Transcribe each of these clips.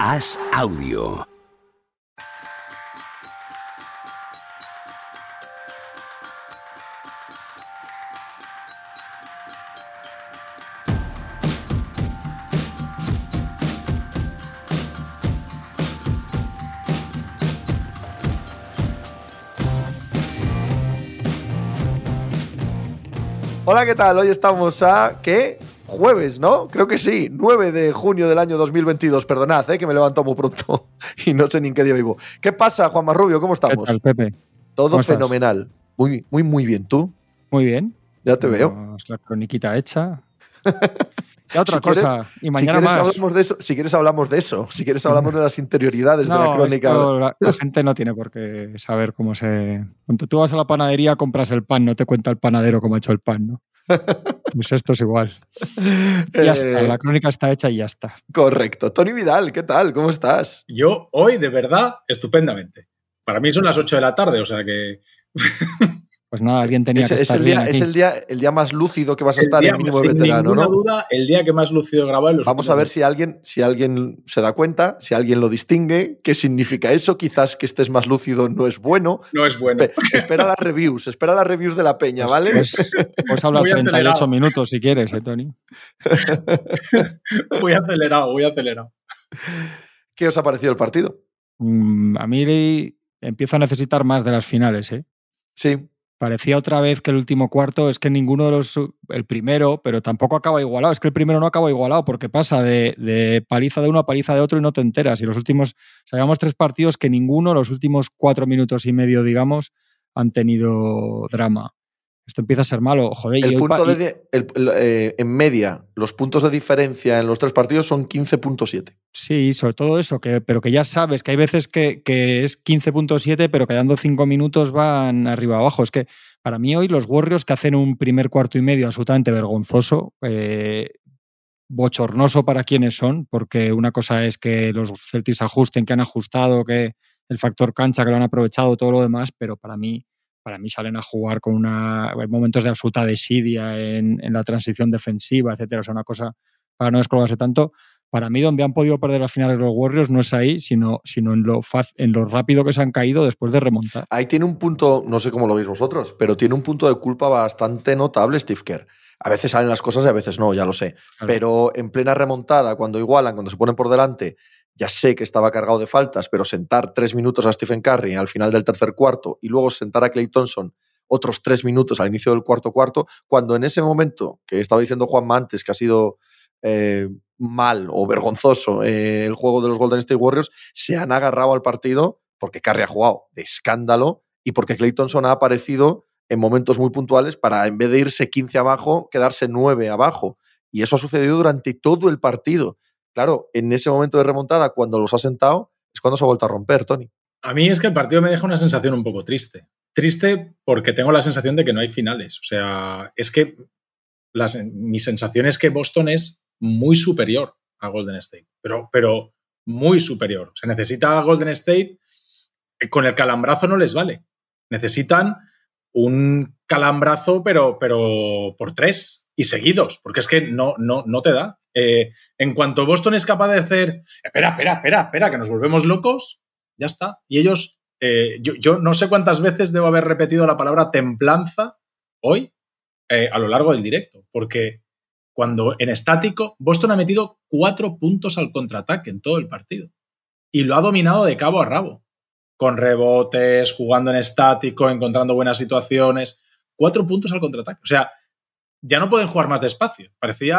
Haz audio. Hola, ¿qué tal? Hoy estamos a. ¿Qué? Jueves, ¿no? Creo que sí, 9 de junio del año 2022. Perdonad, ¿eh? que me levanto muy pronto y no sé ni en qué día vivo. ¿Qué pasa, Juan Marrubio? ¿Cómo estamos? ¿Qué tal, Pepe? Todo fenomenal. Muy, muy, muy bien. ¿Tú? Muy bien. Ya te veo. La croniquita hecha. Y otra Si quieres- cosa. y si mañana quieres, más. hablamos de eso. Si quieres, hablamos de eso. Si quieres, hablamos de las interioridades de la crónica. esto la, la gente no tiene por qué saber cómo se. Cuando tú vas a la panadería, compras el pan, no te cuenta el panadero cómo ha hecho el pan, ¿no? Pues esto es igual. Ya está, Eh, la crónica está hecha y ya está. Correcto. Tony Vidal, ¿qué tal? ¿Cómo estás? Yo hoy, de verdad, estupendamente. Para mí son las 8 de la tarde, o sea que Pues nada, alguien tenía Es, que es estar el bien día, es el, día, el día más lúcido que vas a el estar día, en mínimo sin veterano, ninguna ¿no? duda, el día que más lucido he grabado en los Vamos a ver si alguien, si alguien se da cuenta, si alguien lo distingue, qué significa eso. Quizás que estés más lúcido no es bueno. No es bueno. Espe- espera las reviews, espera las reviews de la peña, ¿vale? Pues, puedes hablar Muy 38 acelerado. minutos si quieres, ¿eh, Tony? Voy acelerado, voy acelerado. ¿Qué os ha parecido el partido? Mm, a mí empiezo a necesitar más de las finales, ¿eh? Sí, Parecía otra vez que el último cuarto es que ninguno de los. El primero, pero tampoco acaba igualado. Es que el primero no acaba igualado porque pasa de, de paliza de uno a paliza de otro y no te enteras. Y los últimos. O sea, tres partidos que ninguno, los últimos cuatro minutos y medio, digamos, han tenido drama. Esto empieza a ser malo. Joder, y el hoy punto y- de, el- el- eh, en media, los puntos de diferencia en los tres partidos son 15.7. Sí, sobre todo eso, que, pero que ya sabes que hay veces que, que es 15.7, pero quedando 5 minutos van arriba abajo. Es que para mí hoy los Warriors que hacen un primer cuarto y medio absolutamente vergonzoso, eh, bochornoso para quienes son, porque una cosa es que los Celtics ajusten, que han ajustado, que el factor cancha, que lo han aprovechado, todo lo demás, pero para mí, para mí salen a jugar con una. Hay momentos de absoluta desidia en, en la transición defensiva, etcétera. O sea, una cosa para no descolgarse tanto. Para mí, donde han podido perder las finales los Warriors no es ahí, sino, sino en, lo faz- en lo rápido que se han caído después de remontar. Ahí tiene un punto, no sé cómo lo veis vosotros, pero tiene un punto de culpa bastante notable Steve Kerr. A veces salen las cosas y a veces no, ya lo sé. Claro. Pero en plena remontada, cuando igualan, cuando se ponen por delante, ya sé que estaba cargado de faltas, pero sentar tres minutos a Stephen Curry al final del tercer cuarto y luego sentar a Clay Thompson otros tres minutos al inicio del cuarto cuarto, cuando en ese momento que estaba diciendo Juanma antes que ha sido eh, mal o vergonzoso eh, el juego de los Golden State Warriors, se han agarrado al partido porque Curry ha jugado de escándalo y porque Clay Thompson ha aparecido en momentos muy puntuales para, en vez de irse 15 abajo, quedarse 9 abajo. Y eso ha sucedido durante todo el partido. Claro, en ese momento de remontada, cuando los ha sentado, es cuando se ha vuelto a romper, Tony. A mí es que el partido me deja una sensación un poco triste. Triste porque tengo la sensación de que no hay finales. O sea, es que la sen- mi sensación es que Boston es muy superior a Golden State, pero, pero muy superior. Se necesita a Golden State, eh, con el calambrazo no les vale. Necesitan un calambrazo, pero, pero por tres y seguidos, porque es que no, no, no te da. Eh, en cuanto Boston es capaz de hacer, espera, espera, espera, espera, que nos volvemos locos, ya está. Y ellos, eh, yo, no sé cuántas veces debo haber repetido la palabra templanza hoy eh, a lo largo del directo, porque cuando en estático, Boston ha metido cuatro puntos al contraataque en todo el partido y lo ha dominado de cabo a rabo, con rebotes, jugando en estático, encontrando buenas situaciones, cuatro puntos al contraataque. O sea, ya no pueden jugar más despacio. Parecía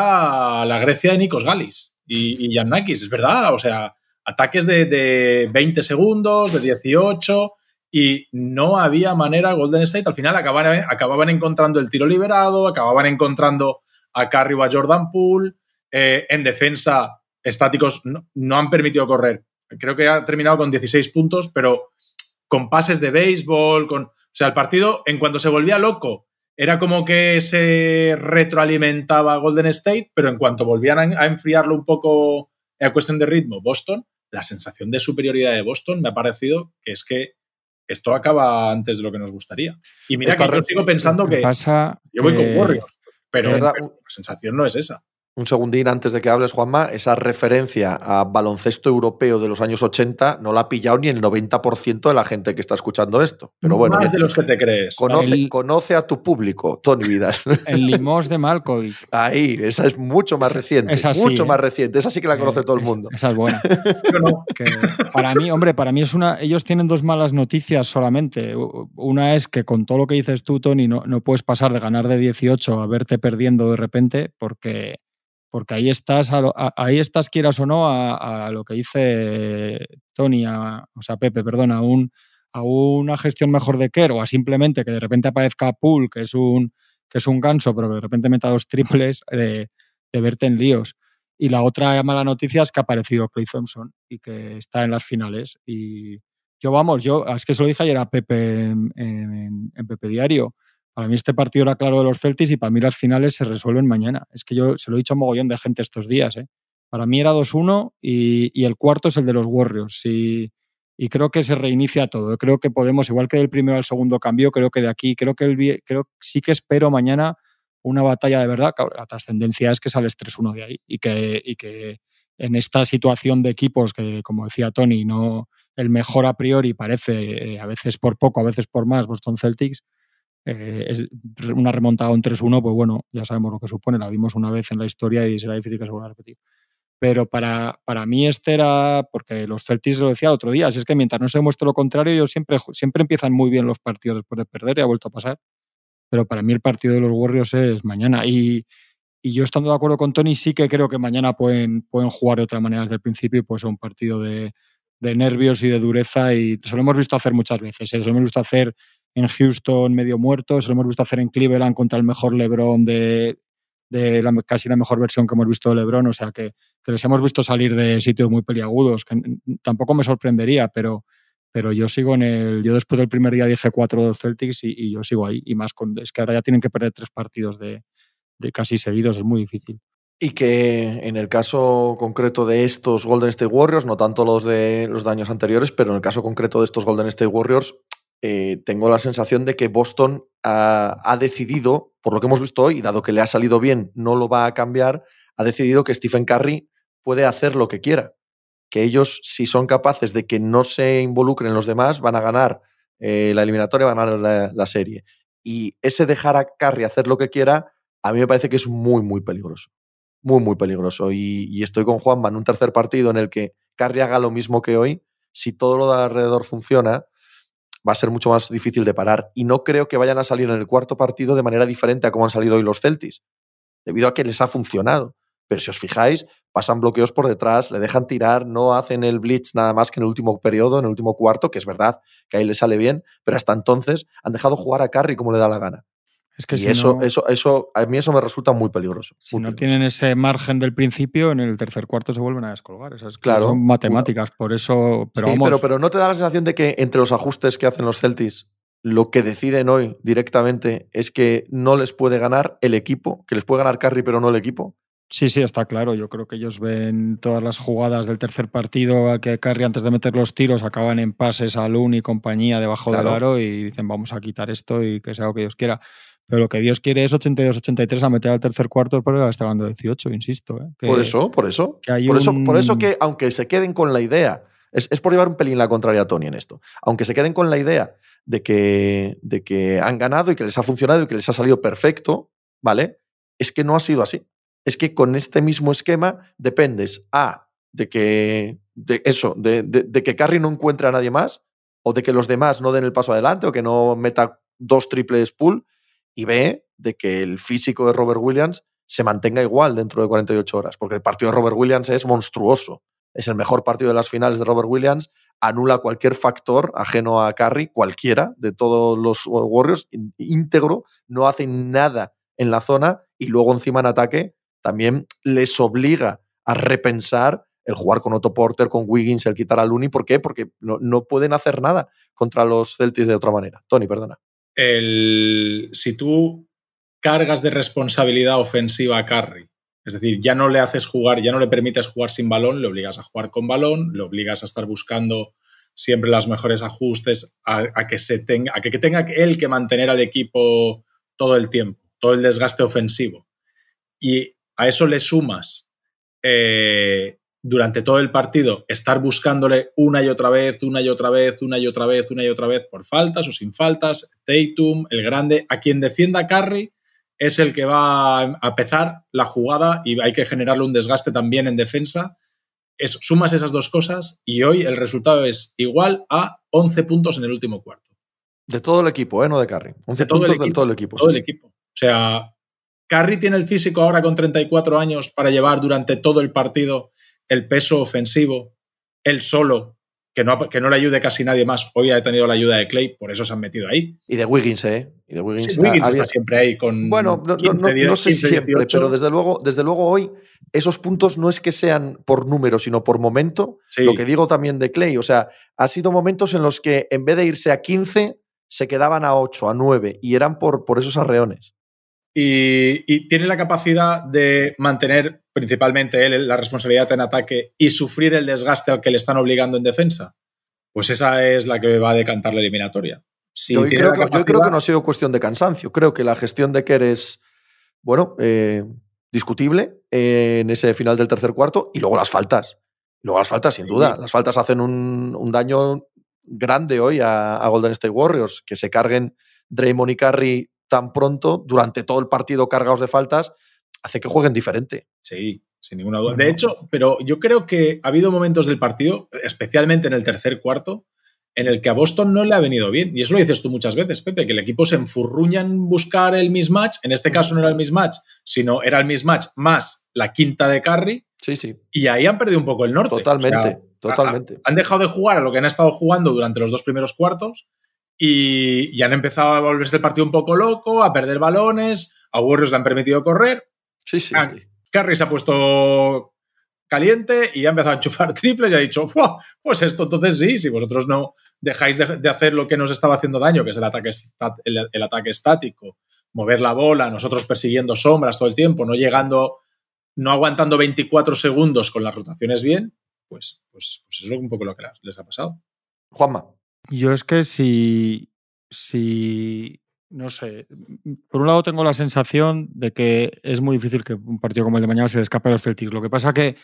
la Grecia de Nikos Galis y, y Giannakis, es verdad. O sea, ataques de, de 20 segundos, de 18, y no había manera. Golden State al final acababan, encontrando el tiro liberado, acababan encontrando a Curry o a Jordan Poole. Eh, en defensa, estáticos no, no han permitido correr. Creo que ha terminado con 16 puntos, pero con pases de béisbol, con. O sea, el partido, en cuanto se volvía loco, era como que se retroalimentaba Golden State, pero en cuanto volvían a, enfriarlo un poco a cuestión de ritmo, Boston, la sensación de superioridad de Boston me ha parecido que es que esto acaba antes de lo que nos gustaría. Y mira que yo sigo pensando que Pasa yo voy con Warriors, pero, verdad, pero la sensación no es esa. Un segundín antes de que hables, Juanma, esa referencia a baloncesto europeo de los años 80 no la ha pillado ni el 90% de la gente que está escuchando esto. Pero bueno, Más de los que te crees. Conoce, El- conoce a tu público, Tony Vidal. El limos de Malkovich. Ahí, esa es mucho más reciente. esa sí, mucho ¿eh? más reciente. Esa sí que la conoce Eh, todo el mundo. Esa es buena. Yo no. que para mí, hombre, para mí es una. Ellos tienen dos malas noticias solamente. Una es que con todo lo que dices tú, Tony, no, no puedes pasar de ganar de 18 a verte perdiendo de repente, porque, porque ahí estás, a lo- a- ahí estás, quieras o no, a, lo que dice Tony, o sea, Pepe, perdón, a un a una gestión mejor de Kerr o a simplemente que de repente aparezca Pool, que es un que es un ganso, pero que de repente meta dos triples, de, de verte en líos. Y la otra mala noticia es que ha aparecido Clay Thompson y que está en las finales. Y yo, vamos, yo, es que se lo dije ayer a Pepe en, en- en Pepe Diario. Para mí este partido era claro de los Celtics y para mí las finales se resuelven mañana. Es que yo se lo he dicho a mogollón de gente estos días. ¿eh? Para mí era 2-1 y, el cuarto es el de los Warriors. Y, creo que se reinicia todo. Creo que podemos, igual que del primero al segundo cambio, creo que de aquí, creo que el, creo, sí que espero mañana una batalla de verdad. La trascendencia es que sales 3-1 de ahí y que, y que en esta situación de equipos que, como decía Tony, no el mejor a priori parece, eh, a veces por poco, a veces por más, Boston Celtics, eh, es una remontada un 3-1, pues bueno, ya sabemos lo que supone, la vimos una vez en la historia y será difícil que se vuelva a repetir. Pero para, para mí este era, porque los Celtics lo decía el otro día, si es que mientras no se muestre lo contrario, ellos siempre, siempre empiezan muy bien los partidos después de perder y ha vuelto a pasar. Pero para mí el partido de los Warriors es mañana. Y, y yo estando de acuerdo con Tony, sí que creo que mañana pueden, pueden jugar de otra manera desde el principio y puede ser un partido de, de nervios y de dureza. Y se lo hemos visto hacer muchas veces. ¿eh? Se lo hemos visto hacer en Houston medio muerto, se lo hemos visto hacer en Cleveland contra el mejor LeBron de, de la, casi la mejor versión que hemos visto de LeBron. O sea que, que les hemos visto salir de sitios muy peliagudos, que tampoco me sorprendería, pero, pero yo sigo en el. Yo después del primer día dije 4-2 Celtics y, y yo sigo ahí. Y más con. Es que ahora ya tienen que perder tres partidos de, de casi seguidos, es muy difícil. Y que en el caso concreto de estos Golden State Warriors, no tanto los de los de años anteriores, pero en el caso concreto de estos Golden State Warriors, eh, tengo la sensación de que Boston ha, decidido, por lo que hemos visto hoy, dado que le ha salido bien, no lo va a cambiar, ha decidido que Stephen Curry puede hacer lo que quiera. Que ellos, si son capaces de que no se involucren los demás, van a ganar eh, la eliminatoria, van a ganar la, serie. Y ese dejar a Curry hacer lo que quiera, a mí me parece que es muy, muy peligroso muy, muy peligroso. Y, y, estoy con Juanma en un tercer partido en el que Curry haga lo mismo que hoy. Si todo lo de alrededor funciona, va a ser mucho más difícil de parar. Y no creo que vayan a salir en el cuarto partido de manera diferente a como han salido hoy los Celtics, debido a que les ha funcionado. Pero si os fijáis, pasan bloqueos por detrás, le dejan tirar, no hacen el blitz nada más que en el último periodo, en el último cuarto, que es verdad que ahí le sale bien, pero hasta entonces han dejado jugar a Curry como le da la gana. Es que y si eso, no, eso, eso, a mí eso me resulta muy peligroso. si muy no peligroso. tienen ese margen del principio, en el tercer cuarto se vuelven a descolgar. Esas Claro. son matemáticas, por eso. Pero Sí, vamos, pero, pero no te da la sensación de que entre los ajustes que hacen los Celtics, lo que deciden hoy directamente es que no les puede ganar el equipo, que les puede ganar Curry, pero no el equipo. Sí, sí, está claro. Yo creo que ellos ven todas las jugadas del tercer partido a que Curry antes de meter los tiros acaban en pases a Loon y compañía debajo Claro. del aro y dicen vamos a quitar esto y que sea lo que Dios quiera. Pero lo que Dios quiere es 82-83 a meter al tercer cuarto porque está ganando 18, insisto. ¿eh? Que- por eso, por eso. que hay Por eso, un- por eso que, aunque se queden con la idea, es, es por llevar un pelín la contraria a Tony en esto, aunque se queden con la idea de que, de que han ganado y que les ha funcionado y que les ha salido perfecto, ¿vale? Es que no ha sido así. Es que con este mismo esquema dependes A, de que, de eso, de, de, de que Curry no encuentre a nadie más, o de que los demás no den el paso adelante, o que no meta dos triples pool, y B, de que el físico de Robert Williams se mantenga igual dentro de 48 horas, porque el partido de Robert Williams es monstruoso. Es el mejor partido de las finales de Robert Williams, anula cualquier factor ajeno a Curry, cualquiera de todos los Warriors, ín- íntegro, no hace nada en la zona y luego encima en ataque también les obliga a repensar el jugar con Otto Porter, con Wiggins, el quitar a Looney. ¿Por qué? Porque no, no pueden hacer nada contra los Celtics de otra manera. Tony, perdona. El, si tú cargas de responsabilidad ofensiva a Curry, es decir, ya no le haces jugar, ya no le permites jugar sin balón, le obligas a jugar con balón, le obligas a estar buscando siempre los mejores ajustes, a, que, se tenga, a que tenga él que mantener al equipo todo el tiempo, todo el desgaste ofensivo. Y a eso le sumas eh, durante todo el partido estar buscándole una y otra vez, una y otra vez, una y otra vez, una y otra vez por faltas o sin faltas, Tatum, el grande, a quien defienda Curry es el que va a empezar la jugada y hay que generarle un desgaste también en defensa. Es, sumas esas dos cosas y hoy el resultado es igual a 11 puntos en el último cuarto. De todo el equipo, ¿eh? no de Curry. 11 De todo puntos el equipo, todo el equipo. Todo sí, el equipo. O sea, Curry tiene el físico ahora con 34 años para llevar durante todo el partido el peso ofensivo, él solo, que no, que no le ayude casi nadie más. Hoy ha tenido la ayuda de Clay, por eso se han metido ahí. Y de Wiggins, ¿eh? Y de Wiggins. Sí, Wiggins ha- había- está siempre ahí con. Bueno, no, no- 15, no- no sé 15, si siempre, 18. pero desde luego, desde luego hoy esos puntos no es que sean por número, sino por momento. Sí. Lo que digo también de Clay, o sea, ha sido momentos en los que en vez de irse a 15, se quedaban a 8, a 9, y eran por, por esos arreones. Y, y tiene la capacidad de mantener principalmente él la responsabilidad en ataque y sufrir el desgaste al que le están obligando en defensa. Pues esa es la que va a decantar la eliminatoria. Si yo, creo que, yo creo capacidad- que no ha sido cuestión de cansancio. Creo que la gestión de Kerr es, bueno, eh, discutible eh, en ese final del tercer cuarto. Y luego las faltas. Luego las faltas, sin duda. Las faltas hacen un, un daño grande hoy a, a Golden State Warriors. Que se carguen Draymond y Curry tan pronto, durante todo el partido cargados de faltas, hace que jueguen diferente. Sí, sin ninguna duda. De hecho, pero yo creo que ha habido momentos del partido, especialmente en el tercer cuarto, en el que a Boston no le ha venido bien. Y eso lo dices tú muchas veces, Pepe, que el equipo se enfurruña en buscar el mismatch. En este caso no era el mismatch, sino era el mismatch más la quinta de Curry. Sí, sí, Y ahí han perdido un poco el norte. totalmente, O sea, totalmente. ha- han dejado de jugar a lo que han estado jugando durante los dos primeros cuartos y, y han empezado a volverse el partido un poco loco, a perder balones, a Warriors le han permitido correr. Sí, sí. Ah, sí. Curry se ha puesto caliente y ha empezado a enchufar triples y ha dicho, "Buah, pues esto entonces sí, si vosotros no dejáis de, de hacer lo que nos estaba haciendo daño, que es el ataque, esta- el, el ataque estático, mover la bola, nosotros persiguiendo sombras todo el tiempo, no llegando, no aguantando 24 segundos con las rotaciones bien, pues, pues, pues eso es un poco lo que les ha pasado. Juanma. Yo es que si, si, no sé, por un lado tengo la sensación de que es muy difícil que un partido como el de mañana se le escape a los Celtics. Lo que pasa que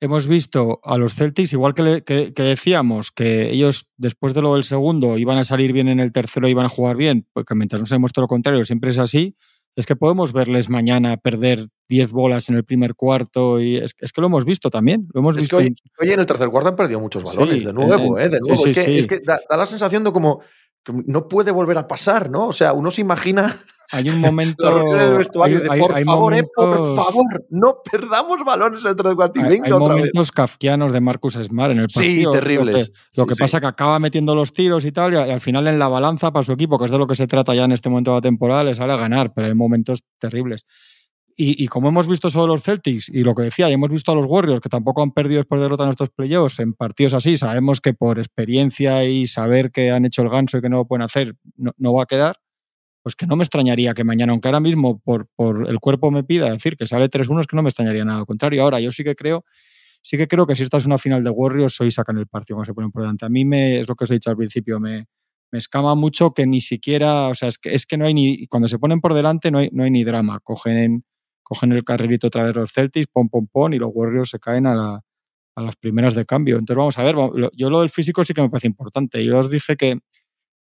hemos visto a los Celtics, igual que, le- que- que decíamos que ellos después de lo del segundo iban a salir bien en el tercero, iban a jugar bien, porque mientras no se demuestre lo contrario siempre es así, es que podemos verles mañana perder 10 bolas en el primer cuarto y es, es que lo hemos visto también, lo hemos Es visto que hoy, en- hoy en el tercer cuarto han perdido muchos balones, Sí, de nuevo, ¿eh? De nuevo. sí, es que, es que da, da la sensación de como no puede volver a pasar, ¿no? O sea, uno se imagina hay un momento... hay- de hay- por hay favor, eh, por momentos- favor, no perdamos balones en el y Hay, hay otra vez. momentos kafkianos de Marcus Smart en el Sí, partido. terribles. Lo que, lo Sí, que sí. pasa que acaba metiendo los tiros y tal, y al final en la balanza para su equipo, que es de lo que se trata ya en este momento de la temporada, le sale a ganar, pero hay momentos terribles. Y, y como hemos visto sobre los Celtics, y lo que decía, y hemos visto a los Warriors, que tampoco han perdido después de derrota en estos playoffs, en partidos así, sabemos que por experiencia y saber que han hecho el ganso y que no lo pueden hacer, no, no va a quedar. Pues que no me extrañaría que mañana, aunque ahora mismo por, por el cuerpo me pida decir que sale 3-1, es que no me extrañaría nada. Al contrario, ahora yo sí que creo sí que creo que si esta es una final de Warriors, hoy sacan el partido cuando se ponen por delante. A mí me, es lo que os he dicho al principio, me, me escama mucho que ni siquiera, o sea, es que, es que no hay ni, cuando se ponen por delante no hay, no hay ni drama. Cogen, cogen el carrerito otra vez los Celtics, pom, pom, pom, y los Warriors se caen a, la, a las primeras de cambio. Entonces vamos a ver, yo lo del físico sí que me parece importante. Yo os dije que,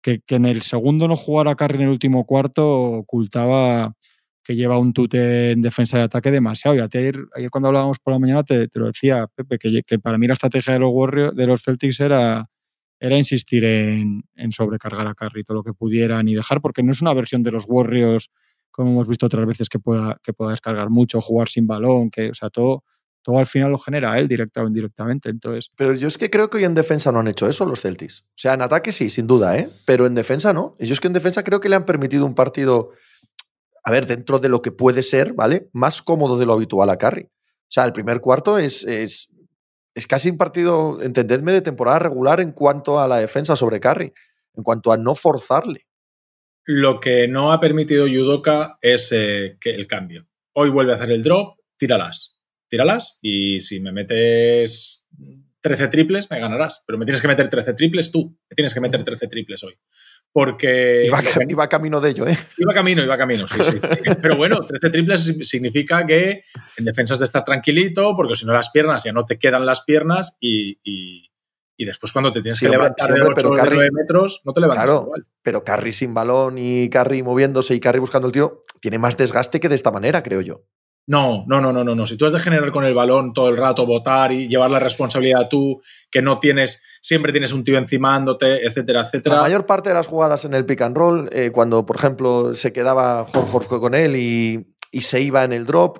que, en el segundo no jugar a Curry en el último cuarto ocultaba que lleva un tute en defensa y ataque demasiado. Y ayer, ayer cuando hablábamos por la mañana te, lo decía, Pepe, que, que para mí la estrategia de los Warriors, de los Celtics era, era insistir en, en sobrecargar a Curry todo lo que pudieran y dejar, porque no es una versión de los Warriors, como hemos visto otras veces, que pueda, que pueda descargar mucho, jugar sin balón, que, o sea, todo, todo al final lo genera él directa o indirectamente. Entonces, Pero yo es que creo que hoy en defensa no han hecho eso los Celtics. O sea, en ataque sí, sin duda, ¿eh? Pero en defensa no. Y yo es que en defensa creo que le han permitido un partido, a ver, dentro de lo que puede ser, ¿vale? Más cómodo de lo habitual a Curry. O sea, el primer cuarto es, es, es casi un partido, entendedme, de temporada regular en cuanto a la defensa sobre Curry, en cuanto a no forzarle. Lo que no ha permitido Yudoka es eh, que el cambio. Hoy vuelve a hacer el drop, tíralas. Tíralas y si me metes 13 triples, me ganarás. Pero me tienes que meter 13 triples tú. Me tienes que meter 13 triples hoy. porque... Iba, camino de ello, ¿eh? Iba camino, iba camino, sí, sí. Pero bueno, 13 triples significa que en defensas de estar tranquilito, porque si no las piernas ya no te quedan las piernas y, después cuando te tienes que levantar de 8 9 metros, no te levantas claro, igual. Pero Carry sin balón y Carry moviéndose y Carry buscando el tiro, tiene más desgaste que de esta manera, creo yo. No, no, no, no, no, no. Si tú has de generar con el balón todo el rato, votar y llevar la responsabilidad tú, que no tienes, siempre tienes un tío encimándote, etcétera, etcétera. La mayor parte de las jugadas en el pick and roll, eh, cuando, por ejemplo, se quedaba Horford con él y, se iba en el drop,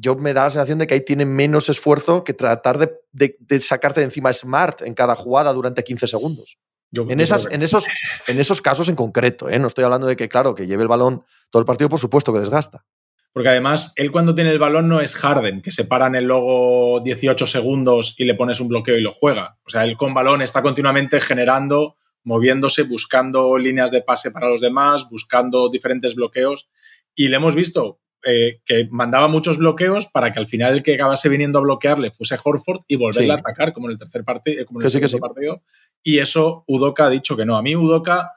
yo me da la sensación de que ahí tiene menos esfuerzo que tratar de, sacarte de encima Smart en cada jugada durante 15 segundos. en, esas, en, esos, en esos casos en concreto, ¿eh? no estoy hablando de que, claro, que lleve el balón todo el partido, por supuesto que desgasta. Porque además, él cuando tiene el balón no es Harden, que se para en el logo 18 segundos y le pones un bloqueo y lo juega. O sea, él con balón está continuamente generando, moviéndose, buscando líneas de pase para los demás, buscando diferentes bloqueos. Y le hemos visto eh, que mandaba muchos bloqueos para que al final el que acabase viniendo a bloquearle fuese Horford y volverle a atacar, como en el tercer partido, como en el segundo partido. Y eso Udoka ha dicho que no. A mí Udoka,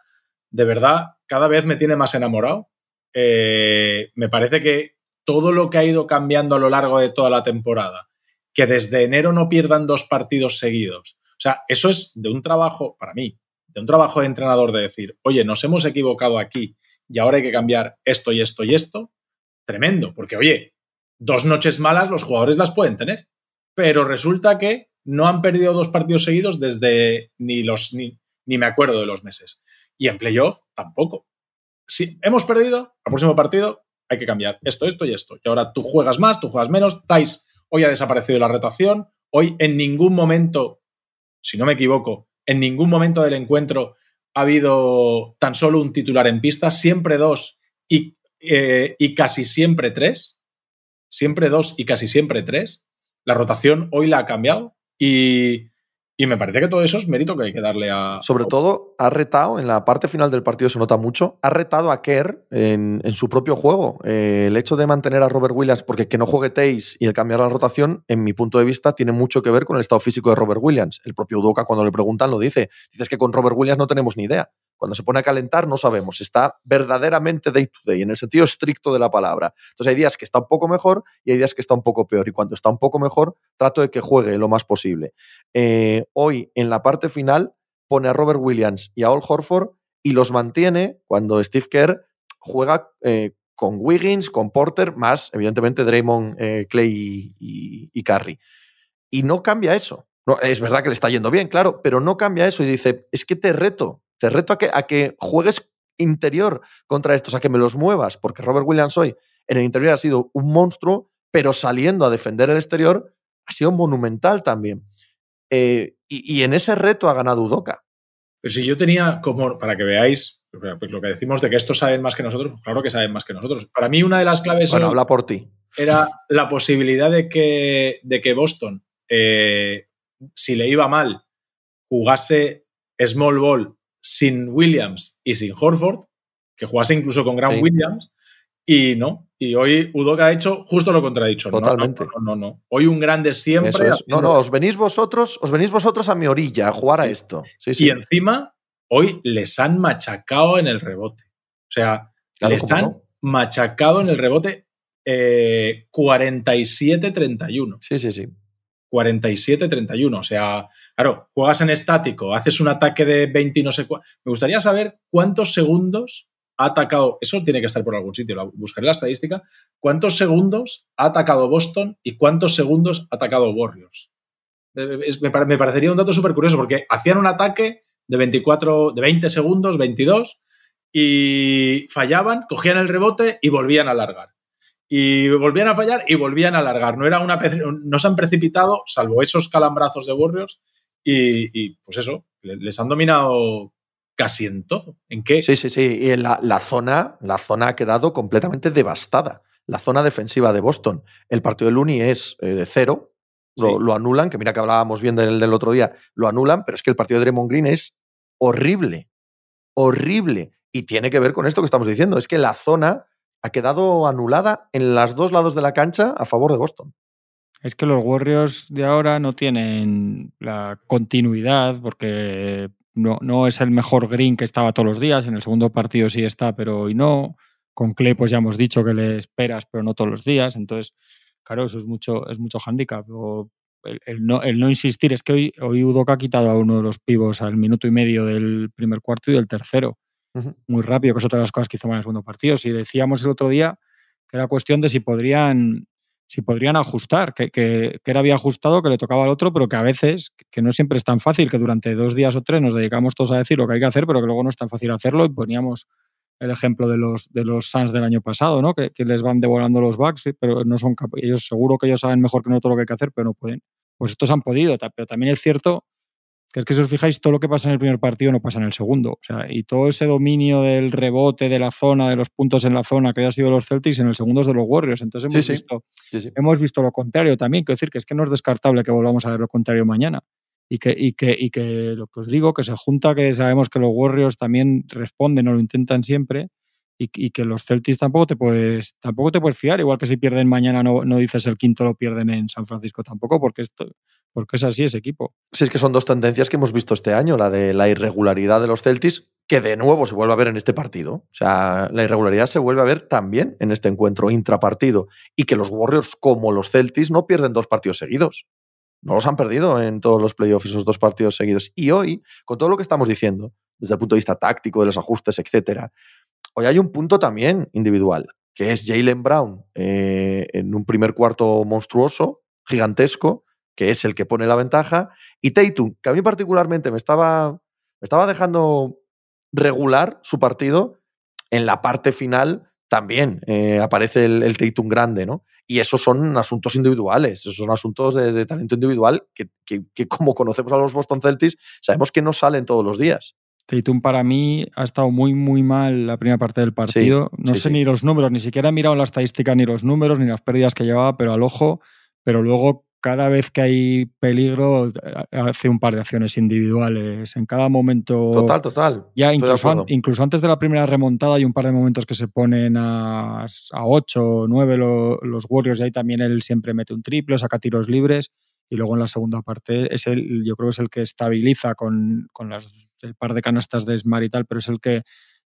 de verdad, cada vez me tiene más enamorado eh, me parece que todo lo que ha ido cambiando a lo largo de toda la temporada, que desde enero no pierdan dos partidos seguidos, o sea, eso es de un trabajo, para mí, de un trabajo de entrenador de decir, oye, nos hemos equivocado aquí y ahora hay que cambiar esto y esto y esto, tremendo, porque oye, dos noches malas los jugadores las pueden tener, pero resulta que no han perdido dos partidos seguidos desde ni los ni, ni me acuerdo de los meses. Y en playoff tampoco si hemos perdido, al próximo partido hay que cambiar esto, esto y esto. Y ahora tú juegas más, tú juegas menos. Tais hoy ha desaparecido la rotación. Hoy en ningún momento, si no me equivoco, en ningún momento del encuentro ha habido tan solo un titular en pista, siempre dos y, eh, y casi siempre tres. Siempre dos y casi siempre tres. La rotación hoy la ha cambiado y y me parece que todo eso es mérito que hay que darle a. Sobre todo, ha retado, en la parte final del partido se nota mucho, ha retado a Kerr en, su propio juego. Eh, el hecho de mantener a Robert Williams, porque que no juegue Tays y el cambiar la rotación, en mi punto de vista, tiene mucho que ver con el estado físico de Robert Williams. El propio Udoka, cuando le preguntan, lo dice. Dices que con Robert Williams no tenemos ni idea. Cuando se pone a calentar no sabemos, está verdaderamente day to day, en el sentido estricto de la palabra. Entonces hay días que está un poco mejor y hay días que está un poco peor. Y cuando está un poco mejor, trato de que juegue lo más posible. Eh, hoy, en la parte final, pone a Robert Williams y a Al Horford y los mantiene cuando Steve Kerr juega eh, con Wiggins, con Porter, más evidentemente Draymond, eh, Clay y, y, Curry. Y no cambia eso. No, es verdad que le está yendo bien, claro, pero no cambia eso y dice, es que te reto, te reto a que, a que juegues interior contra estos, a que me los muevas, porque Robert Williams hoy en el interior ha sido un monstruo, pero saliendo a defender el exterior ha sido monumental también. Eh, y, en ese reto ha ganado Udoka. Pero si yo tenía como, para que veáis, pues lo que decimos de que estos saben más que nosotros, pues claro que saben más que nosotros. Para mí una de las claves bueno, habla por ti. era la posibilidad de que, de que Boston, eh, si le iba mal, jugase small ball sin Williams y sin Horford, que jugase incluso con Grant Williams, y no. Y hoy Udoka ha hecho justo lo contradicho. Totalmente. No, no, no, Hoy un grande siempre. No, no, os venís vosotros, os venís vosotros a mi orilla a jugar a esto. Sí. Y encima, hoy les han machacado en el rebote. O sea, les han machacado en el rebote 47-31. Eh, sí, sí, sí. 47-31. O sea, claro, juegas en estático, haces un ataque de 20 y no sé. Me gustaría saber cuántos segundos ha atacado, eso tiene que estar por algún sitio, buscaré la estadística, cuántos segundos ha atacado Boston y cuántos segundos ha atacado Warriors. me, parecería un dato súper curioso porque hacían un ataque de 24, de 20 segundos, 22, y fallaban, cogían el rebote y volvían a alargar y volvían a fallar y volvían a alargar. No, era una, no se han precipitado, salvo esos calambrazos de Warriors, y, pues eso, les han dominado casi en todo. ¿En qué? Sí, sí, sí. Y en la, zona, la zona ha quedado completamente devastada. La zona defensiva de Boston. El partido de Looney es eh, de cero. Lo, anulan, que mira que hablábamos bien del, del otro día, lo anulan, pero es que el partido de Draymond Green es horrible. Horrible. Y tiene que ver con esto que estamos diciendo. Es que la zona ha quedado anulada en los dos lados de la cancha a favor de Boston. Es que los Warriors de ahora no tienen la continuidad porque no, no es el mejor green que estaba todos los días. En el segundo partido sí está, pero hoy no. Con Clay, pues ya hemos dicho que le esperas, pero no todos los días. Entonces, claro, eso es mucho, es mucho handicap. el, no, el, no, insistir, es que hoy, hoy Udoka ha quitado a uno de los pivos al minuto y medio del primer cuarto y del tercero. Muy rápido, que es otra de las cosas que mal en el segundo partido. Si decíamos el otro día que era cuestión de si podrían, si podrían ajustar, que, que, que, había ajustado, que le tocaba al otro, pero que a veces, que no siempre es tan fácil, que durante dos días o tres nos dedicamos todos a decir lo que hay que hacer, pero que luego no es tan fácil hacerlo y poníamos el ejemplo de los, de los Suns del año pasado, ¿no? Que, que les van devorando los bugs, pero no son ellos seguro que ellos saben mejor que nosotros lo que hay que hacer, pero no pueden. Pues estos han podido, pero también es cierto que es que si os fijáis, todo lo que pasa en el primer partido no pasa en el segundo. O sea, y todo ese dominio del rebote, de la zona, de los puntos en la zona que haya sido los Celtics, en el segundo es de los Warriors. Entonces hemos, Sí, visto, sí. hemos visto lo contrario también. Quiero decir que es que no es descartable que volvamos a ver lo contrario mañana. Y que, y, que, y que lo que os digo, que se junta que sabemos que los Warriors también responden o lo intentan siempre. Y, y, que los Celtics tampoco te puedes tampoco te puedes fiar, igual que si pierden mañana no, no dices el quinto lo pierden en San Francisco tampoco, porque esto, porque es así ese equipo. Sí, es que son dos tendencias que hemos visto este año, la de la irregularidad de los Celtics, que de nuevo se vuelve a ver en este partido. O sea, la irregularidad se vuelve a ver también en este encuentro intrapartido. Y que los Warriors, como los Celtics, no pierden dos partidos seguidos. No los han perdido en todos los playoffs esos dos partidos seguidos. Y hoy, con todo lo que estamos diciendo, desde el punto de vista táctico, de los ajustes, etcétera, hoy hay un punto también individual, que es Jalen Brown eh, en un primer cuarto monstruoso, gigantesco, que es el que pone la ventaja, y Tatum, que a mí particularmente me estaba, me estaba dejando regular su partido, en la parte final también eh, aparece el, el, Tatum grande, ¿no? Y esos son asuntos individuales, esos son asuntos de, de talento individual que, que, que, como conocemos a los Boston Celtics, sabemos que no salen todos los días. Tatum para mí ha estado muy, muy mal la primera parte del partido. Sí, no sí, sé sí. ni los números, ni siquiera he mirado la estadística, ni los números, ni las pérdidas que llevaba, pero al ojo. Pero luego cada vez que hay peligro, hace un par de acciones individuales. En cada momento. Total, total. Ya incluso, an, incluso antes de la primera remontada hay un par de momentos que se ponen a, a 8 o 9 lo, los Warriors y ahí también él siempre mete un triple, saca tiros libres. Y luego en la segunda parte es el, yo creo que es el que estabiliza con, con las, el par de canastas de Smart y tal, pero es el que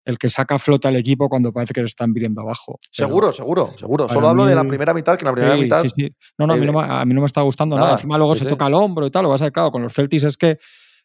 el que saca flota al equipo cuando parece que le están viriendo abajo. Seguro, seguro, seguro. Solo hablo de la primera mitad, que la primera sí, mitad. Sí, sí. No, no, a mí no, me, a mí no me está gustando nada. nada. Encima luego se toca el hombro y tal. Lo vas a ver, claro, con los Celtics es que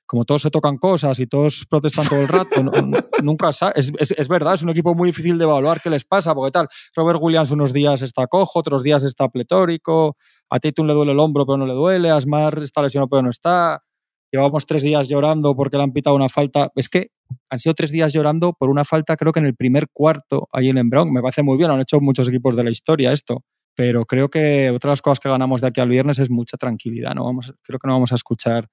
como todos se tocan cosas y todos protestan todo el rato, nunca. Es, es, es, verdad, es un equipo muy difícil de evaluar qué les pasa, porque tal, Robert Williams unos días está cojo, otros días está pletórico, a Tatum le duele el hombro pero no le duele, a Smart está lesionado pero no está, llevamos tres días llorando porque le han pitado una falta. Es que han sido tres días llorando por una falta, creo que en el primer cuarto ahí en Brown. Me parece muy bien, lo han hecho muchos equipos de la historia esto. Pero creo que otra de las cosas que ganamos de aquí al viernes es mucha tranquilidad. ¿no? Vamos, creo que no vamos a escuchar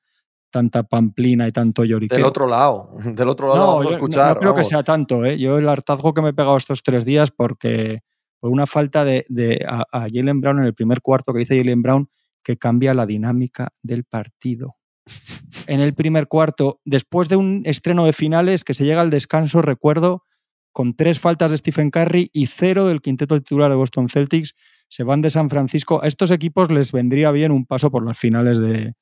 tanta pamplina y tanto lloriqueo. Del otro lado, del otro lado no, vamos a escuchar. No, no creo vamos. que sea tanto, ¿eh? Yo el hartazgo que me he pegado estos tres días porque por una falta de, de a, a Jalen Brown en el primer cuarto que dice Jalen Brown que cambia la dinámica del partido. En el primer cuarto, después de un estreno de finales que se llega al descanso, recuerdo, con tres faltas de Stephen Curry y cero del quinteto titular de Boston Celtics, se van de San Francisco. A estos equipos les vendría bien un paso por las finales de,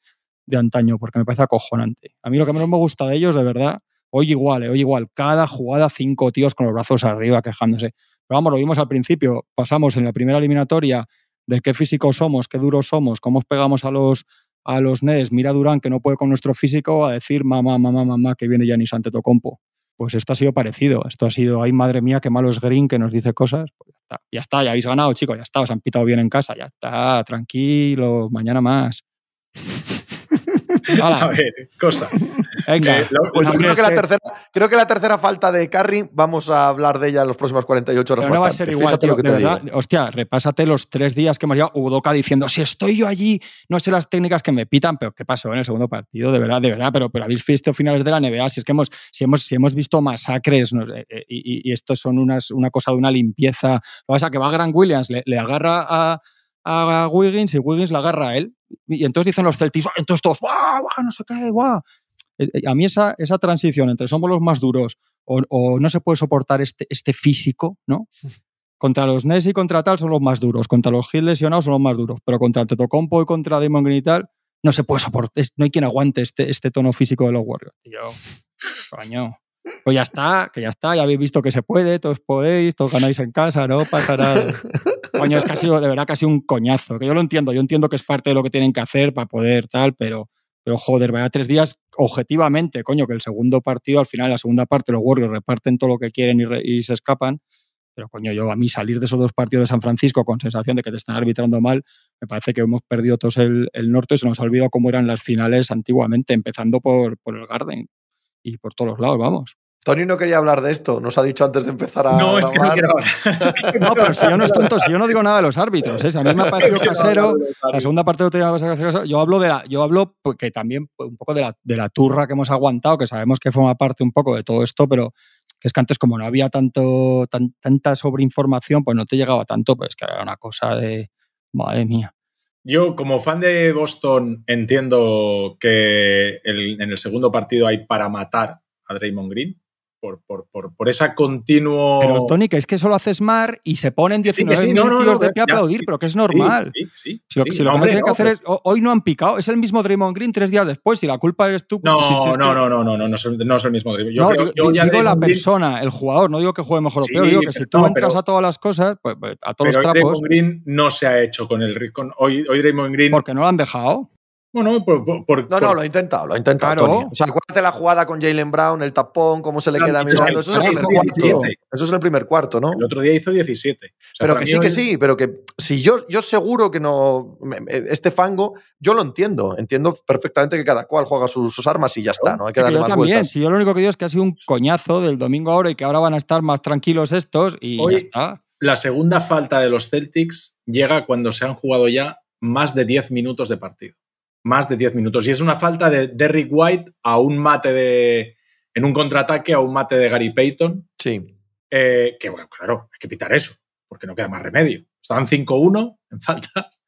de antaño, porque me parece acojonante. A mí lo que menos me gusta de ellos, de verdad, hoy igual, eh, hoy igual, cada jugada cinco tíos con los brazos arriba quejándose. Pero vamos, lo vimos al principio, pasamos en la primera eliminatoria de qué físicos somos, qué duros somos, cómo pegamos a los, a los Nets, mira Durán que no puede con nuestro físico, a decir mamá, mamá, mamá, que viene Yanis Antetokounmpo. Pues esto ha sido parecido, esto ha sido, ay madre mía, qué malo es Green que nos dice cosas. Pues ya, está. ya está, ya habéis ganado, chicos, ya está, os han pitado bien en casa, ya está, tranquilo, mañana más. A ver, cosa. Venga. Eh, lo, pues creo, que la tercera, creo que la tercera falta de Carry vamos a hablar de ella en las próximas 48 horas. Pero no va a ser igual, tío, de verdad. Digo. Hostia, repásate los tres días que hemos llevado Udoca diciendo, si estoy yo allí, no sé las técnicas que me pitan, pero ¿qué pasó en el segundo partido? De verdad, de verdad, pero, pero habéis visto finales de la NBA, si es que hemos, si hemos, si hemos visto masacres no sé, y, y, esto son unas, una cosa de una limpieza. Lo que pasa es que va Grant Williams, le, le agarra a a Wiggins y Wiggins la agarra a él. Y entonces dicen los Celtics, entonces todos, ¡guau, guau, no sé qué, guau! A mí esa, esa transición entre somos los más duros o, o no se puede soportar este, este físico, ¿no? Contra los Nets y contra tal son los más duros, contra los Hill lesionados son los más duros, pero contra el Tetocompo y contra Damon Green y tal, no se puede soportar, no hay quien aguante este, este tono físico de los Warriors. Yo, Coño. Pues ya está, que ya está, ya habéis visto que se puede, todos podéis, todos ganáis en casa, no pasa nada. Coño, es que ha sido, de verdad, casi un coñazo, que yo lo entiendo, yo entiendo que es parte de lo que tienen que hacer para poder tal, pero, pero joder, vaya tres días, objetivamente, coño, que el segundo partido, al final, la segunda parte, los Warriors reparten todo lo que quieren y, y se escapan, pero coño, yo a mí salir de esos dos partidos de San Francisco con sensación de que te están arbitrando mal, me parece que hemos perdido todos el, el norte, se nos ha olvidado cómo eran las finales antiguamente, empezando por, por el Garden y por todos los lados, vamos. Tony no quería hablar de esto, nos ha dicho antes de empezar a. No, es que no quiero hablar. No, pero si yo no es tonto, si yo no digo nada de los árbitros, ¿eh? Si a mí me ha parecido casero. de La segunda parte te llamas a casero. Yo hablo de la, yo hablo pues, que también pues, un poco de la, de la turra que hemos aguantado, que sabemos que forma parte un poco de todo esto, pero que es que antes, como no había tanto, tan- tanta sobreinformación, pues no te llegaba tanto, pues que era una cosa de madre mía. Yo, como fan de Boston, entiendo que el- en el segundo partido hay para matar a Draymond Green por, por, por, por esa continuo. Pero Tony, que es que eso lo haces mar y se ponen Sí, que 19 sí, no, no, tíos no, de pie a aplaudir, sí, pero que es Sí, normal. Sí, sí, Si lo, sí. si lo hombre, que hacer es, ho- hoy no han picado, es el mismo Draymond Green tres días después, si la culpa eres tú. No, si- si es no, que- no, no, no, no, no, es el- mismo Draymond. Yo digo, yo ya digo la Green- persona, el jugador, no digo que juegue mejor Sí, o peor, digo que si tú entras pero- a todas las cosas, pues, pues, a todos Pero los trapos, Draymond Green no se ha hecho con el con Hoy, hoy Draymond Green. porque no lo han dejado. Bueno, por, por- por- No, no, lo ha intentado, lo ha intentado. Claro. Tony. O sea, acuérdate la jugada con Jalen Brown, el tapón, cómo se le Claro, queda mirando. Eso es el primer cuarto. 17. Eso es el primer cuarto, ¿no? el otro día hizo 17. O sea, Pero que sí, que sí, pero que si yo, yo seguro que no. Este fango, yo lo entiendo. Entiendo perfectamente que cada cual juega sus, sus armas y ya está, ¿no? Hay que Sí, que darle yo más también, vueltas. si yo lo único que digo es que ha sido un coñazo del domingo ahora y que ahora van a estar más tranquilos estos y Hoy- ya está. La segunda falta de los Celtics llega cuando se han jugado ya más de 10 minutos de partido. Más de 10 minutos. Y es una falta de Derrick White a un mate de. En un contraataque a un mate de Gary Payton. Sí. eh, que bueno, claro, hay que pitar eso, porque no queda más remedio. Estaban 5-1 en faltas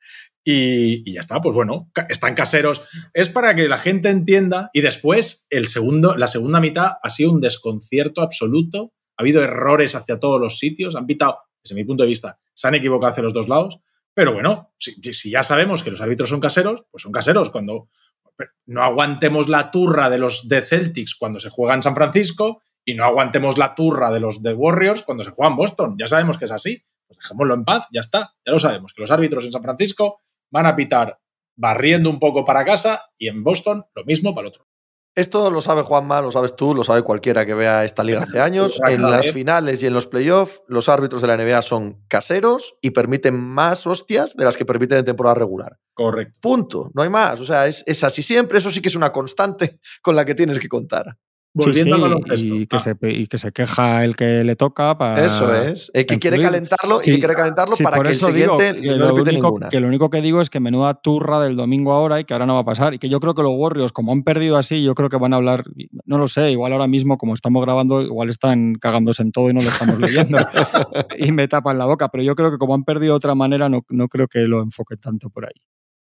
y, y ya está, pues bueno, están caseros. Es para que la gente entienda y después el segundo, la segunda mitad ha sido un desconcierto absoluto. Ha habido errores hacia todos los sitios, han pitado, desde mi punto de vista, se han equivocado hacia los dos lados. Pero bueno, si, ya sabemos que los árbitros son caseros, pues son caseros. Cuando no aguantemos la turra de los de Celtics cuando se juega en San Francisco y no aguantemos la turra de los de Warriors cuando se juega en Boston. Ya sabemos que es así. Pues dejémoslo en paz, ya está. Ya lo sabemos, que los árbitros en San Francisco van a pitar barriendo un poco para casa y en Boston lo mismo para el otro. Esto lo sabe Juanma, lo sabes tú, lo sabe cualquiera que vea esta liga hace años. En las finales y en los playoffs, los árbitros de la NBA son caseros y permiten más hostias de las que permiten en temporada regular. Correcto. Punto. No hay más. O sea, es, es así siempre. Eso sí que es una constante con la que tienes que contar. Volviendo Sí, al sí, baloncesto. Y que, Ah, se, y que se queja el que le toca para. Eso es. El que quiere calentarlo Sí, y que quiere calentarlo para que el siguiente que no lo, único, ninguna. que lo único que digo es que menuda turra del domingo ahora y que ahora no va a pasar. Y que yo creo que los Warriors, como han perdido así, yo creo que van a hablar, no lo sé, igual ahora mismo, como estamos grabando, igual están cagándose en todo y no lo estamos leyendo. y me tapan la boca. Pero yo creo que como han perdido de otra manera, no, no creo que lo enfoque tanto por ahí.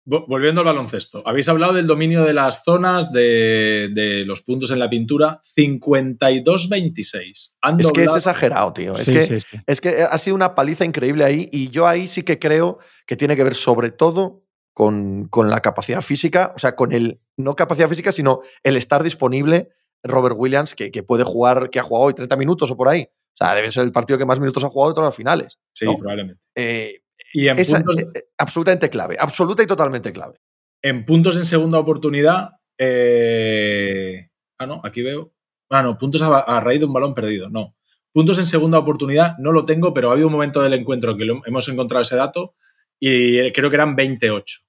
Vo- Volviendo al baloncesto. Habéis hablado del dominio de las zonas, de, de los puntos en la pintura. 52-26. Han Es que es exagerado, tío. Es Sí, que sí, sí. Es que ha sido una paliza increíble ahí y yo ahí sí que creo que tiene que ver sobre todo con, con la capacidad física, o sea, con el, no capacidad física, sino el estar disponible Robert Williams, que, que puede jugar, que ha jugado hoy 30 minutos o por ahí. O sea, debe ser el partido que más minutos ha jugado de todas las finales. Sí, ¿no? probablemente. Eh, Y en esa- puntos, eh, eh, absolutamente clave, absoluta y totalmente clave. en puntos en segunda oportunidad. eh, ah, no, aquí veo. Ah, no, puntos a, a raíz de un balón perdido. No. Puntos en segunda oportunidad no lo tengo, pero ha habido un momento del encuentro que lo- hemos encontrado ese dato y eh, creo que eran 28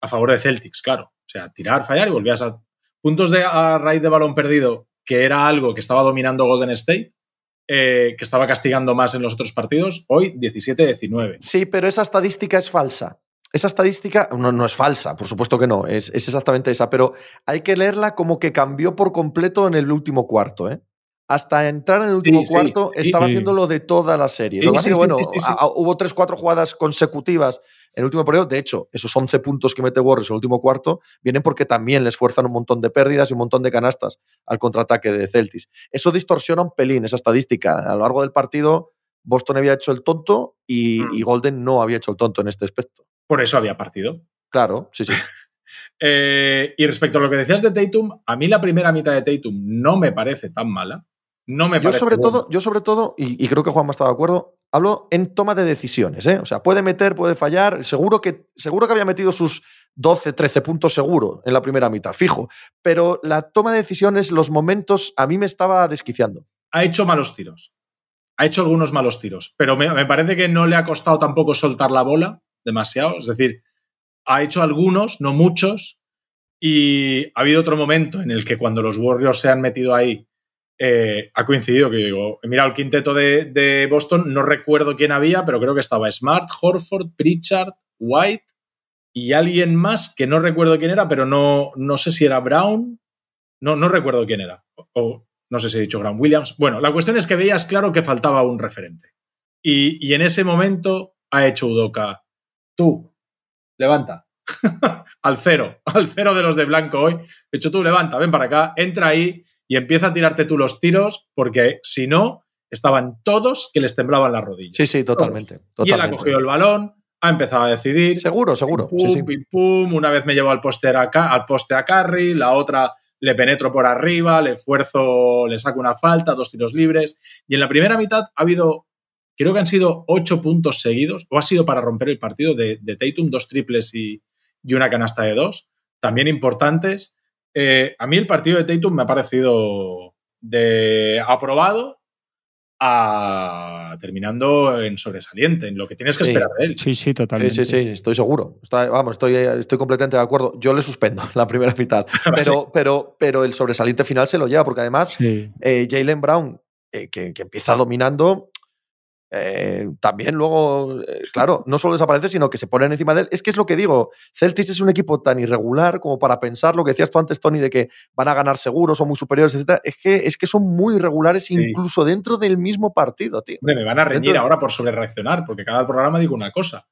a favor de Celtics, claro. O sea, tirar, fallar y volvías a. Puntos de, a raíz de balón perdido, que era algo que estaba dominando Golden State, eh, que estaba castigando más en los otros partidos, hoy 17-19. Sí, pero esa estadística es falsa. Esa estadística no, no es falsa, por supuesto que no, es, es exactamente esa, pero hay que leerla como que cambió por completo en el último cuarto. ¿eh? Hasta entrar en el último sí, cuarto sí. estaba Sí. siendo lo de toda la serie. Lo que pasa es que, bueno, a- a- hubo tres, cuatro jugadas consecutivas en el último periodo. De hecho, esos 11 puntos que mete Warriors en el último cuarto vienen porque también les fuerzan un montón de pérdidas y un montón de canastas al contraataque de Celtics. Eso distorsiona un pelín esa estadística. A lo largo del partido, Boston había hecho el tonto y, Mm. y Golden no había hecho el tonto en este aspecto. Por eso había partido. Claro, sí, sí. Eh, y respecto a lo que decías de Tatum, a mí la primera mitad de Tatum no me parece tan mala. No me yo sobre todo, yo sobre todo, y, creo que Juan está de acuerdo, hablo en toma de decisiones. ¿eh? O sea, puede meter, puede fallar. Seguro que, seguro que había metido sus 12, 13 puntos seguro en la primera mitad, fijo. Pero la toma de decisiones, los momentos, a mí me estaba desquiciando. Ha hecho malos tiros. Ha hecho algunos malos tiros. Pero me, me parece que no le ha costado tampoco soltar la bola demasiado. Es decir, ha hecho algunos, no muchos. Y ha habido otro momento en el que cuando los Warriors se han metido ahí eh, ha coincidido que digo, he mirado el quinteto de, Boston, no recuerdo quién había, pero creo que estaba Smart, Horford, Pritchard, White y alguien más que no recuerdo quién era, pero no, no sé si era Brown, no, no recuerdo quién era, o, no sé si he dicho Brown Williams. Bueno, la cuestión es que veías claro que faltaba un referente. Y, y en ese momento ha hecho Udoka, tú, levanta, al cero, al cero de los de blanco hoy. He hecho tú, levanta, ven para acá, entra ahí y empieza a tirarte tú los tiros, porque si no, estaban todos que les temblaban las rodillas. Sí, sí, totalmente. Y él ha cogido el balón, ha empezado a decidir. Seguro, seguro. Pum, pum, Una vez me llevo al poste, a, al poste a Carry, la otra le penetro por arriba, le esfuerzo, le saco una falta, dos tiros libres. Y en la primera mitad ha habido, creo que han sido ocho puntos seguidos, o ha sido para romper el partido de, de Tatum, dos triples y, y una canasta de dos, también importantes. Eh, a mí el partido de Tatum me ha parecido de aprobado a terminando en sobresaliente, en lo que tienes que esperar de él. Sí, sí, totalmente. Sí, sí, sí, estoy seguro. vamos, estoy, estoy completamente de acuerdo. Yo le suspendo la primera mitad, pero, pero, pero el sobresaliente final se lo lleva, porque además eh, Jalen Brown, eh, que, que, empieza dominando, eh, también luego, eh, claro, no solo desaparece, sino que se ponen encima de él. Es que es lo que digo, Celtics es un equipo tan irregular como para pensar lo que decías tú antes, Tony, de que van a ganar seguros, son muy superiores, etc. Es que, es que son muy irregulares incluso dentro del mismo partido, tío. me van a reñir ahora por sobrereaccionar, porque cada programa digo una cosa.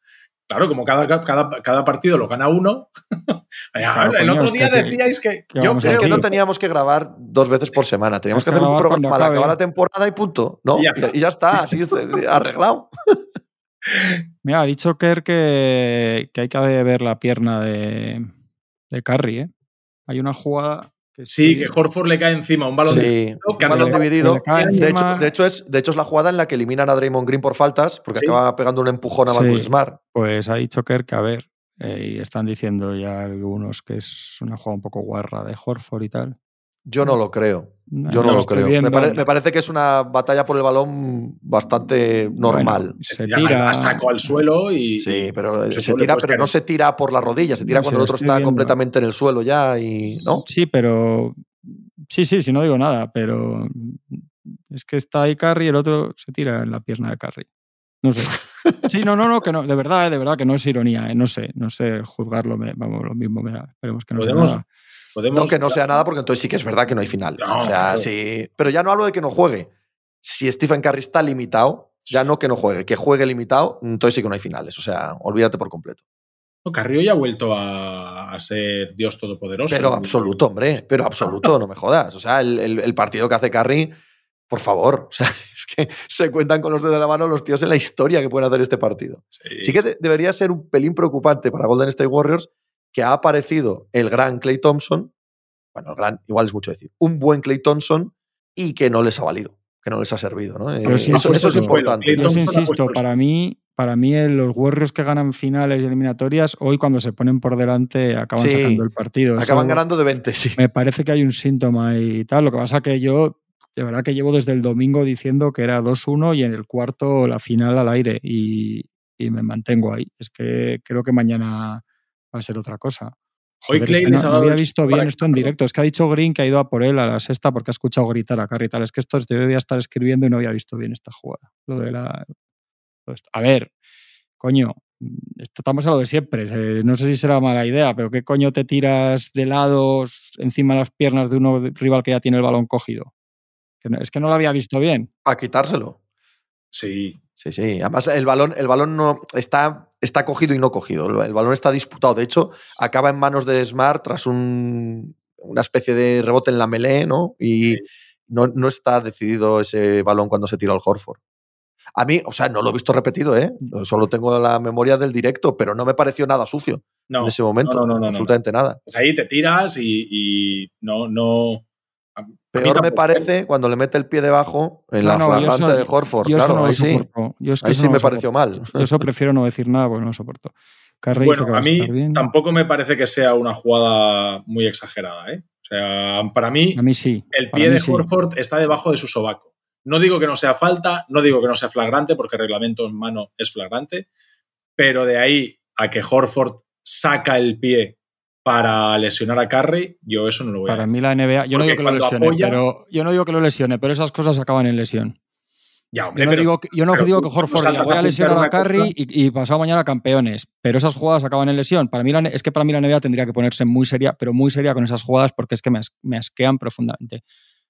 Claro, como cada, cada, cada partido lo gana uno. el otro día decíais que. yo es que no teníamos que grabar dos veces por semana. Teníamos que, hacer un programa para acabar la temporada y punto. ¿no? Y ya, está, así arreglado. Mira, ha dicho Kerr que, que hay que ver la pierna de, de Curry. ¿eh? Hay una jugada sí, que Horford le cae encima un balón, dividido, un balón dividido. De hecho, es, de hecho, es la jugada en la que eliminan a Draymond Green por faltas, porque acaba pegando un empujón a Marcus Smart. Pues ha dicho Kerr que, a ver, eh, y están diciendo ya algunos que es una jugada un poco guarra de Horford y tal. Yo no lo creo. Yo no, lo, creo. Me, parece que es una batalla por el balón bastante normal. se, tira a saco al suelo y. Sí, pero se, tira, pero no se tira por la rodilla, se tira cuando el otro está completamente en el suelo ya y. ¿no? Sí, pero. Sí, sí, sí, no digo nada, pero. Es que está ahí Carry y el otro se tira en la pierna de Carry. No sé. Sí, no, no, no, que no, de verdad, de verdad que no es ironía, ¿eh? no sé, no sé juzgarlo, vamos, lo mismo, me esperemos que no sea nada. No que no sea nada, porque entonces sí que es verdad que no hay final. o sea, sí. Pero ya no hablo de que no juegue. Si Stephen Curry está limitado, ya no que no juegue, que juegue limitado, entonces sí que no hay finales. O sea, olvídate por completo. Carrillo ya ha vuelto a, ser Dios todopoderoso. Pero absoluto, hombre, pero absoluto, no me jodas. O sea, el, partido que hace Curry, por favor, o sea, es que se cuentan con los dedos de la mano los tíos en la historia que pueden hacer este partido. Sí, que debería ser un pelín preocupante para Golden State Warriors que ha aparecido el gran Clay Thompson, bueno, el gran, igual es mucho decir, un buen Clay Thompson y que no les ha valido, que no les ha servido. ¿no? Eh, eso, es importante. Yo insisto, para mí, para mí los Warriors que ganan finales y eliminatorias, hoy cuando se ponen por delante acaban sacando el partido. Acaban ganando de 20, sí. Me parece que hay un síntoma y tal. Lo que pasa que yo, de verdad que llevo desde el domingo diciendo que era 2-1 y en el cuarto la final al aire y, y me mantengo ahí. Es que creo que mañana va a ser otra cosa. Hoy Clay no, había visto bien esto en directo. Es que ha dicho Green que ha ido a por él a la sexta porque ha escuchado gritar a Carry tal. Es que esto debería estar escribiendo y no había visto bien esta jugada. Lo de la. A ver, coño, estamos a lo de siempre. Eh, no sé si será mala idea, pero ¿qué coño te tiras de lados encima de las piernas de uno rival que ya tiene el balón cogido? es que no lo había visto bien. A quitárselo. Sí. Sí, sí. Además, el balón, el balón no está, está cogido y no cogido. El, balón está disputado. De hecho, acaba en manos de Smart tras un, una especie de rebote en la melee, ¿no? Y no, no, está decidido ese balón cuando se tira al Horford. A mí, o sea, no lo he visto repetido, ¿eh? Solo tengo la memoria del directo, pero no me pareció nada sucio. en ese momento. No, no, no, absolutamente nada. Pues ahí te tiras y, no, no. Peor me parece cuando le mete el pie debajo en la flagrante de Horford. claro, ahí sí, ahí sí me pareció mal. Yo eso prefiero no decir nada porque no lo soporto. bueno, a, mí tampoco me parece que sea una jugada muy exagerada. ¿eh? O sea, para mí, a mí sí. el pie de Horford está debajo de su sobaco. No digo que no sea falta, no digo que no sea flagrante, porque el reglamento en mano es flagrante, pero de ahí a que Horford saca el pie para lesionar a Curry, yo eso no lo voy para a Para mí la NBA, yo no digo que lo lesione, pero yo no digo que lo lesione, pero esas cosas acaban en lesión. Ya, hombre, yo no, digo, yo no digo que Horford diga, voy a lesionar a Curry y, pasado mañana campeones, pero esas jugadas acaban en lesión. Para mí es que para mí la NBA tendría que ponerse muy seria, pero muy seria con esas jugadas porque es que me, asquean profundamente.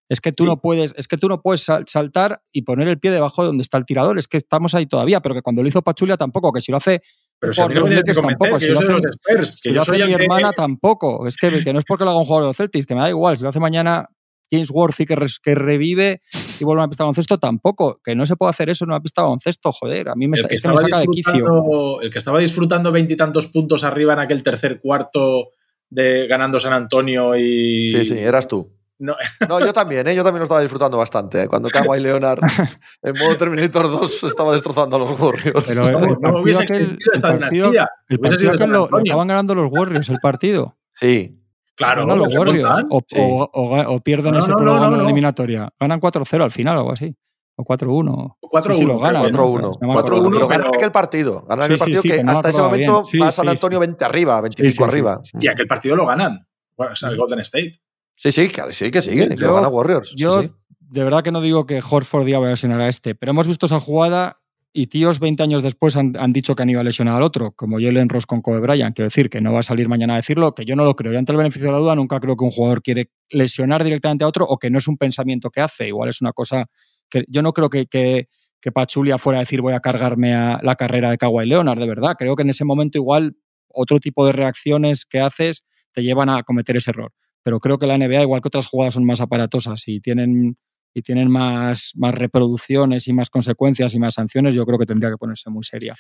Es que tú no puedes, es que tú no puedes saltar y poner el pie debajo de donde está el tirador. Es que estamos ahí todavía, pero que cuando lo hizo Pachulia tampoco, que si lo hace pero si por los Lakers tampoco. Si lo hace, si lo hace mi hermana tampoco. Es que, que, no es porque lo haga un jugador de los Celtics, que me da igual. Si lo hace mañana James Worthy que, que revive y vuelve a una pista de baloncesto, tampoco. Que no se puede hacer eso en una pista de baloncesto, joder. A mí me, es que me saca de quicio. El que estaba disfrutando veintitantos puntos arriba en aquel tercer cuarto de ganando San Antonio y. Sí, sí, eras tú. No. yo también, ¿eh? yo también lo estaba disfrutando bastante. ¿eh? Cuando Kawhi Leonard en modo Terminator 2 estaba destrozando a los Warriors. Pero no, no hubiese existido esta dinastía. El partido que lo, lo, estaban ganando los Warriors el partido. Sí. Claro, no, los Warriors. O, sí. o, o, pierden ese programa en la eliminatoria. Ganan 4-0 al final o algo así. O 4-1. O 4-1. Sí, lo ganan. 4-1. 4-1. Pero ganan aquel partido. Ganan aquel partido que, hasta ese momento va San Antonio 20 arriba, 25 arriba. Y aquel partido lo ganan. Bueno, o sea, el Golden State. Sí, sí, que sí, que sigue, que lo gana Warriors. Yo de verdad que no digo que Horford iba a lesionar a este, pero hemos visto esa jugada y tíos 20 años después han, dicho que han ido a lesionar al otro, como Jalen Ross con Kobe Bryant. Quiero decir que no va a salir mañana a decirlo, que yo no lo creo. Yo ante el beneficio de la duda nunca creo que un jugador quiere lesionar directamente a otro o que no es un pensamiento que hace. Igual es una cosa que yo no creo que, que, que Pachulia fuera a decir voy a cargarme a la carrera de Kawhi Leonard, de verdad. Creo que en ese momento igual otro tipo de reacciones que haces te llevan a cometer ese error pero creo que la NBA, igual que otras jugadas, son más aparatosas y tienen, y tienen más, más reproducciones y más consecuencias y más sanciones, yo creo que tendría que ponerse muy seria.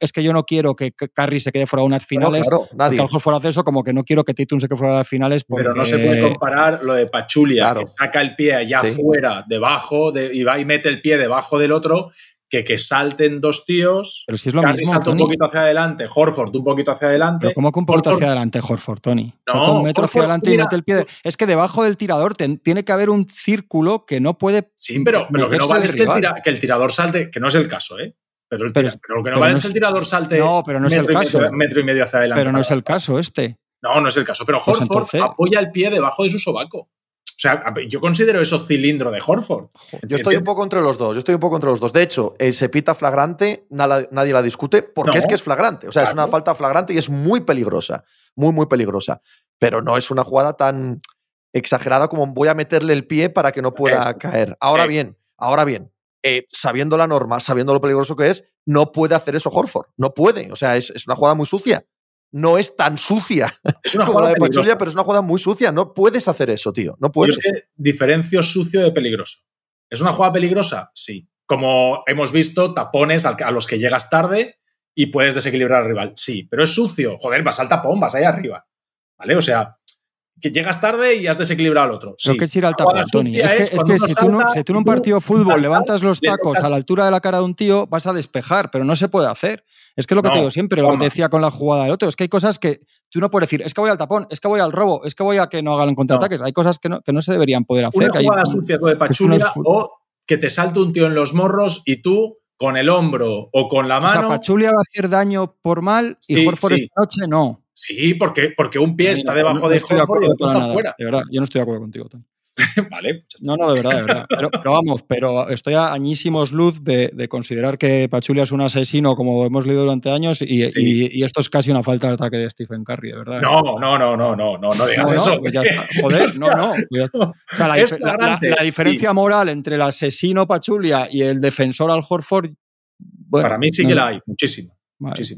es que yo no quiero que Curry se quede fuera de unas finales, claro, nadie. porque fuera de eso, como que no quiero que Tatum se quede fuera de las finales. Pero no se puede comparar lo de Pachulia, que saca el pie allá afuera, debajo, de, y va y mete el pie debajo del otro, que, que salten dos tíos. Pero si es lo mismo. salta un poquito hacia adelante, Horford un poquito hacia adelante. Pero ¿Cómo que un poquito hacia adelante, Horford, Tony? No, un metro hacia adelante y mete el pie. Es que debajo del tirador tiene que haber un círculo que no puede. Sí, pero, lo que no vale es que el, tirador salte, que no es el caso, ¿eh? Pero, lo que no vale es que el tirador salte. No, pero no es el caso. metro y medio hacia adelante. Pero no es el caso este. No, no es el caso. Pero pues Horford apoya el pie debajo de su sobaco. O sea, yo considero eso cilindro de Horford. Yo estoy un poco entre los dos. Yo estoy un poco entre los dos. De hecho, se pita flagrante, nadie la discute, porque es que es flagrante. O sea, es una falta flagrante y es muy peligrosa. Muy, muy peligrosa. Pero no es una jugada tan exagerada como voy a meterle el pie para que no pueda caer. Ahora bien, ahora bien, eh, sabiendo la norma, sabiendo lo peligroso que es, no puede hacer eso Horford. No puede. O sea, es, es una jugada muy sucia no es tan sucia es una como la de Pachulia, pero es una jugada muy sucia. No puedes hacer eso, tío. No puedes. Yo es que diferencio sucio de peligroso. ¿Es una jugada peligrosa? Sí. Como hemos visto, tapones a los que llegas tarde y puedes desequilibrar al rival. Sí, pero es sucio. Joder, vas al tapón, vas ahí arriba. ¿Vale? O sea, que llegas tarde y has desequilibrado al otro. Sí. que es ir al tapón, Tony. Es que, es que si, tú no, si, tú en un partido de fútbol levantas los tacos a la altura de la cara de un tío, vas a despejar, pero no se puede hacer. Es que es lo que te digo siempre, lo que decía con la jugada del otro, es que hay cosas que tú no puedes decir, es que voy al tapón, es que voy al robo, es que voy a que no hagan contraataques. Hay cosas que no, que no se deberían poder hacer. Una jugada sucia de Pachulia o que te salte un tío en los morros y tú con el hombro o con la mano. O sea, Pachulia va a hacer daño por mal y por esta noche no. Sí, porque, porque un pie está debajo de Horford y el otro está fuera. De verdad, yo no estoy de acuerdo contigo, Tony. vale. Pues no, no, de verdad, de verdad. Pero, vamos, pero estoy a añísimos luz de, considerar que Pachulia es un asesino, como hemos leído durante años, y, esto es casi una falta de ataque de Stephen Curry, de verdad. No, no, no, no, no, no, no digas eso. Pues joder, no, no. Pues o sea, la, diferencia moral entre el asesino Pachulia y el defensor Al Horford. Para mí sí que la hay, muchísimo.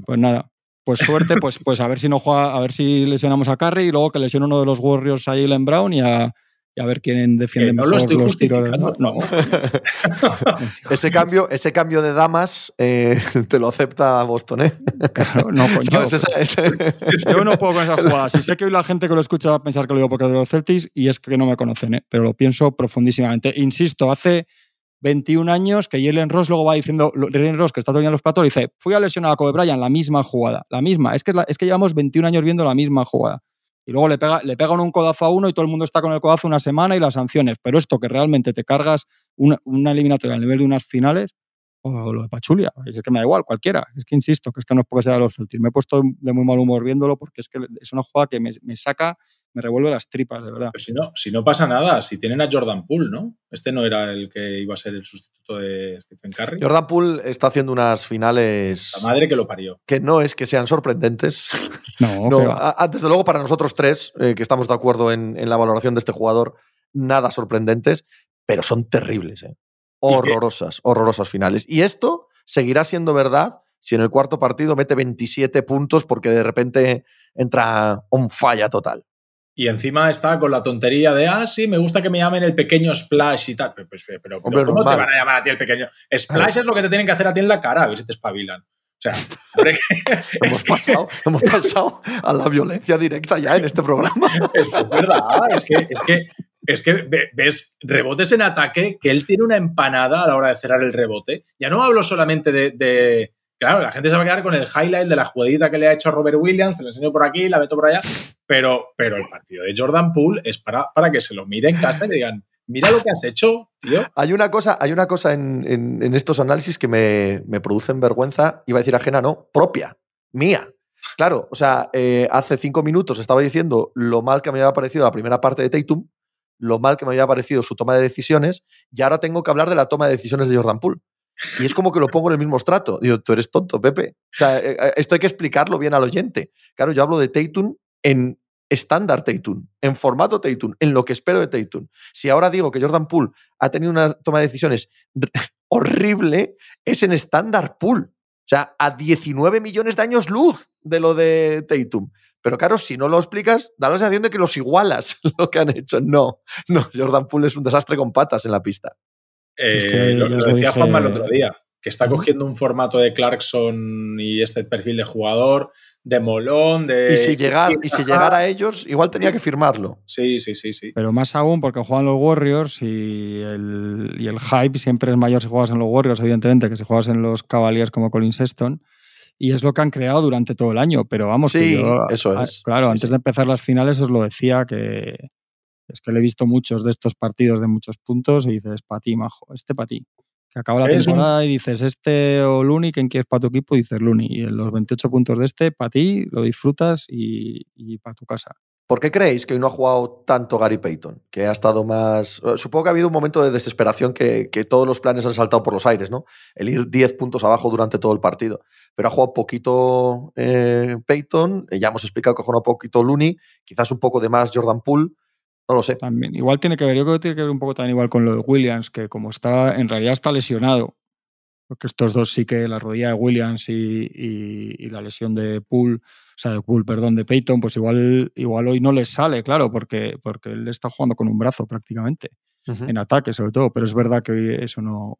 Pues nada, pues suerte, pues, pues a ver si no juega, a ver si lesionamos a Curry y luego que lesione uno de los Warriors a Jalen Brown y a, y a ver quién defiende no mejor lo estoy los tiros. No, ese, cambio, ese cambio de damas eh, te lo acepta Boston, ¿eh? Claro, no, coño. ¿Sabes? Esa- esa- Yo no puedo con esas jugadas. Y sé que hoy la gente que lo escucha va a pensar que lo digo porque es de los Celtics y es que no me conocen, ¿eh? pero lo pienso profundísimamente. Insisto, hace 21 años que Jalen Ross luego va diciendo, Jalen Ross que está todavía en los platos, dice, fui a lesionar a Kobe Bryant, la misma jugada, la misma. Es que, es que llevamos 21 años viendo la misma jugada. Y luego le, pega, le pegan un codazo a uno y todo el mundo está con el codazo una semana y las sanciones. Pero esto que realmente te cargas una, una eliminatoria al nivel de unas finales, o lo de Pachulia, es que me da igual, cualquiera. Es que insisto, que es que no es porque sea de los Celtics. Me he puesto de muy mal humor viéndolo porque es que es una jugada que me, me saca, me revuelve las tripas, de verdad. Pero si no, si no pasa nada, si tienen a Jordan Poole, ¿no? Este no era el que iba a ser el sustituto de Stephen Curry. Jordan Poole está haciendo unas finales La madre que lo parió. que no es que sean sorprendentes. No, No, a- desde luego para nosotros tres, eh, que estamos de acuerdo en, en la valoración de este jugador, nada sorprendentes, pero son terribles. ¿eh? Horrorosas, horrorosas finales. Y esto seguirá siendo verdad si en el cuarto partido mete 27 puntos porque de repente entra on falla total. Y encima está con la tontería de, ah, sí, me gusta que me llamen el pequeño Splash y tal. Pero, pues, pero, pero Hombre, ¿cómo normal. te van a llamar a ti el pequeño? Splash es lo que te tienen que hacer a ti en la cara, a ver si te espabilan. O sea, hombre, Hemos pasado, hemos pasado a la violencia directa ya en este programa. Es que es verdad, es que, es que, es que ve- ves rebotes en ataque que él tiene una empanada a la hora de cerrar el rebote. Ya no hablo solamente de, de- Claro, la gente se va a quedar con el highlight de la jugadita que le ha hecho Robert Williams, te lo enseño por aquí, la meto por allá, pero, pero el partido de Jordan Poole es para, para que se lo mire en casa y le digan, mira lo que has hecho, tío. Hay una cosa, hay una cosa en, en- en estos análisis que me, me producen vergüenza, iba a decir ajena, no, propia, mía. Claro, o sea, eh, hace cinco minutos estaba diciendo lo mal que me había parecido la primera parte de Tatum, lo mal que me había parecido su toma de decisiones, y ahora tengo que hablar de la toma de decisiones de Jordan Poole. Y es como que lo pongo en el mismo estrato. Digo, tú eres tonto, Pepe. O sea, eh, eh, esto hay que explicarlo bien al oyente. Claro, yo hablo de Tatum en estándar Tatum, en formato Tatum, en lo que espero de Tatum. Si ahora digo que Jordan Poole ha tenido una toma de decisiones horrible, es en estándar Poole. O sea, a 19 millones de años luz de lo de Tatum. Pero claro, si no lo explicas, da la sensación de que los igualas lo que han hecho. No, no, Jordan Poole es un desastre con patas en la pista. Es Eh, que lo, decía dije- Juanma el otro día, que está cogiendo un formato de Clarkson y este perfil de jugador, de molón, de... Y si, llegar, y si llegara a ellos, igual tenía que firmarlo. Sí, sí, sí, sí. Pero más aún porque juegan los Warriors y el, y el hype siempre es mayor si juegas en los Warriors, evidentemente, que si juegas en los Cavaliers como Colin Sexton. Y es lo que han creado durante todo el año. Pero vamos, que Sí, yo- eso a- es. Claro, Sí, antes sí. de empezar las finales os lo decía que es que le he visto muchos de estos partidos de muchos puntos y dices, para ti, majo, este para ti. Que acaba la un- temporada y dices, este o Looney, ¿quién quieres para tu equipo? Y dices Looney. Y en los 28 puntos de este, para ti, lo disfrutas y, para tu casa. ¿Por qué creéis que hoy no ha jugado tanto Gary Payton? Que ha estado más. eh, Supongo que ha habido un momento de desesperación que, que todos los planes han saltado por los aires, ¿no? El ir 10 puntos abajo durante todo el partido. Pero ha jugado poquito eh, Payton, eh, ya hemos explicado que ha jugado poquito Looney, quizás un poco de más Jordan Poole, no lo sé. También. Igual tiene que ver, yo creo que tiene que ver un poco también igual con lo de Williams, que como está, en realidad está lesionado, porque estos dos sí que la rodilla de Williams y, y- y la lesión de Poole, o sea, de Poole, perdón, de Peyton, pues igual, igual hoy no les sale, claro, porque, porque él está jugando con un brazo prácticamente, en ataque sobre todo, pero es verdad que hoy eso no,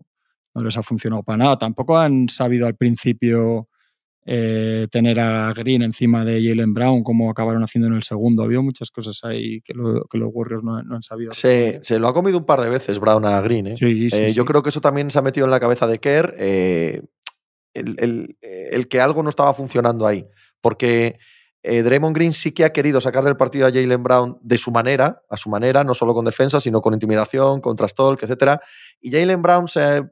no les ha funcionado para nada. Tampoco han sabido al principio eh, tener a Green encima de Jalen Brown, como acabaron haciendo en el segundo. Había muchas cosas ahí que, lo- que los Warriors no, no han sabido. Se, se lo ha comido un par de veces Brown a Green, ¿eh? Sí, sí, Eh, Yo creo que eso también se ha metido en la cabeza de Kerr, eh, el, el- el que algo no estaba funcionando ahí. Porque Draymond Green sí que ha querido sacar del partido a Jalen Brown de su manera, a su manera, no solo con defensa, sino con intimidación, con trastalk, etc. Y Jalen Brown se-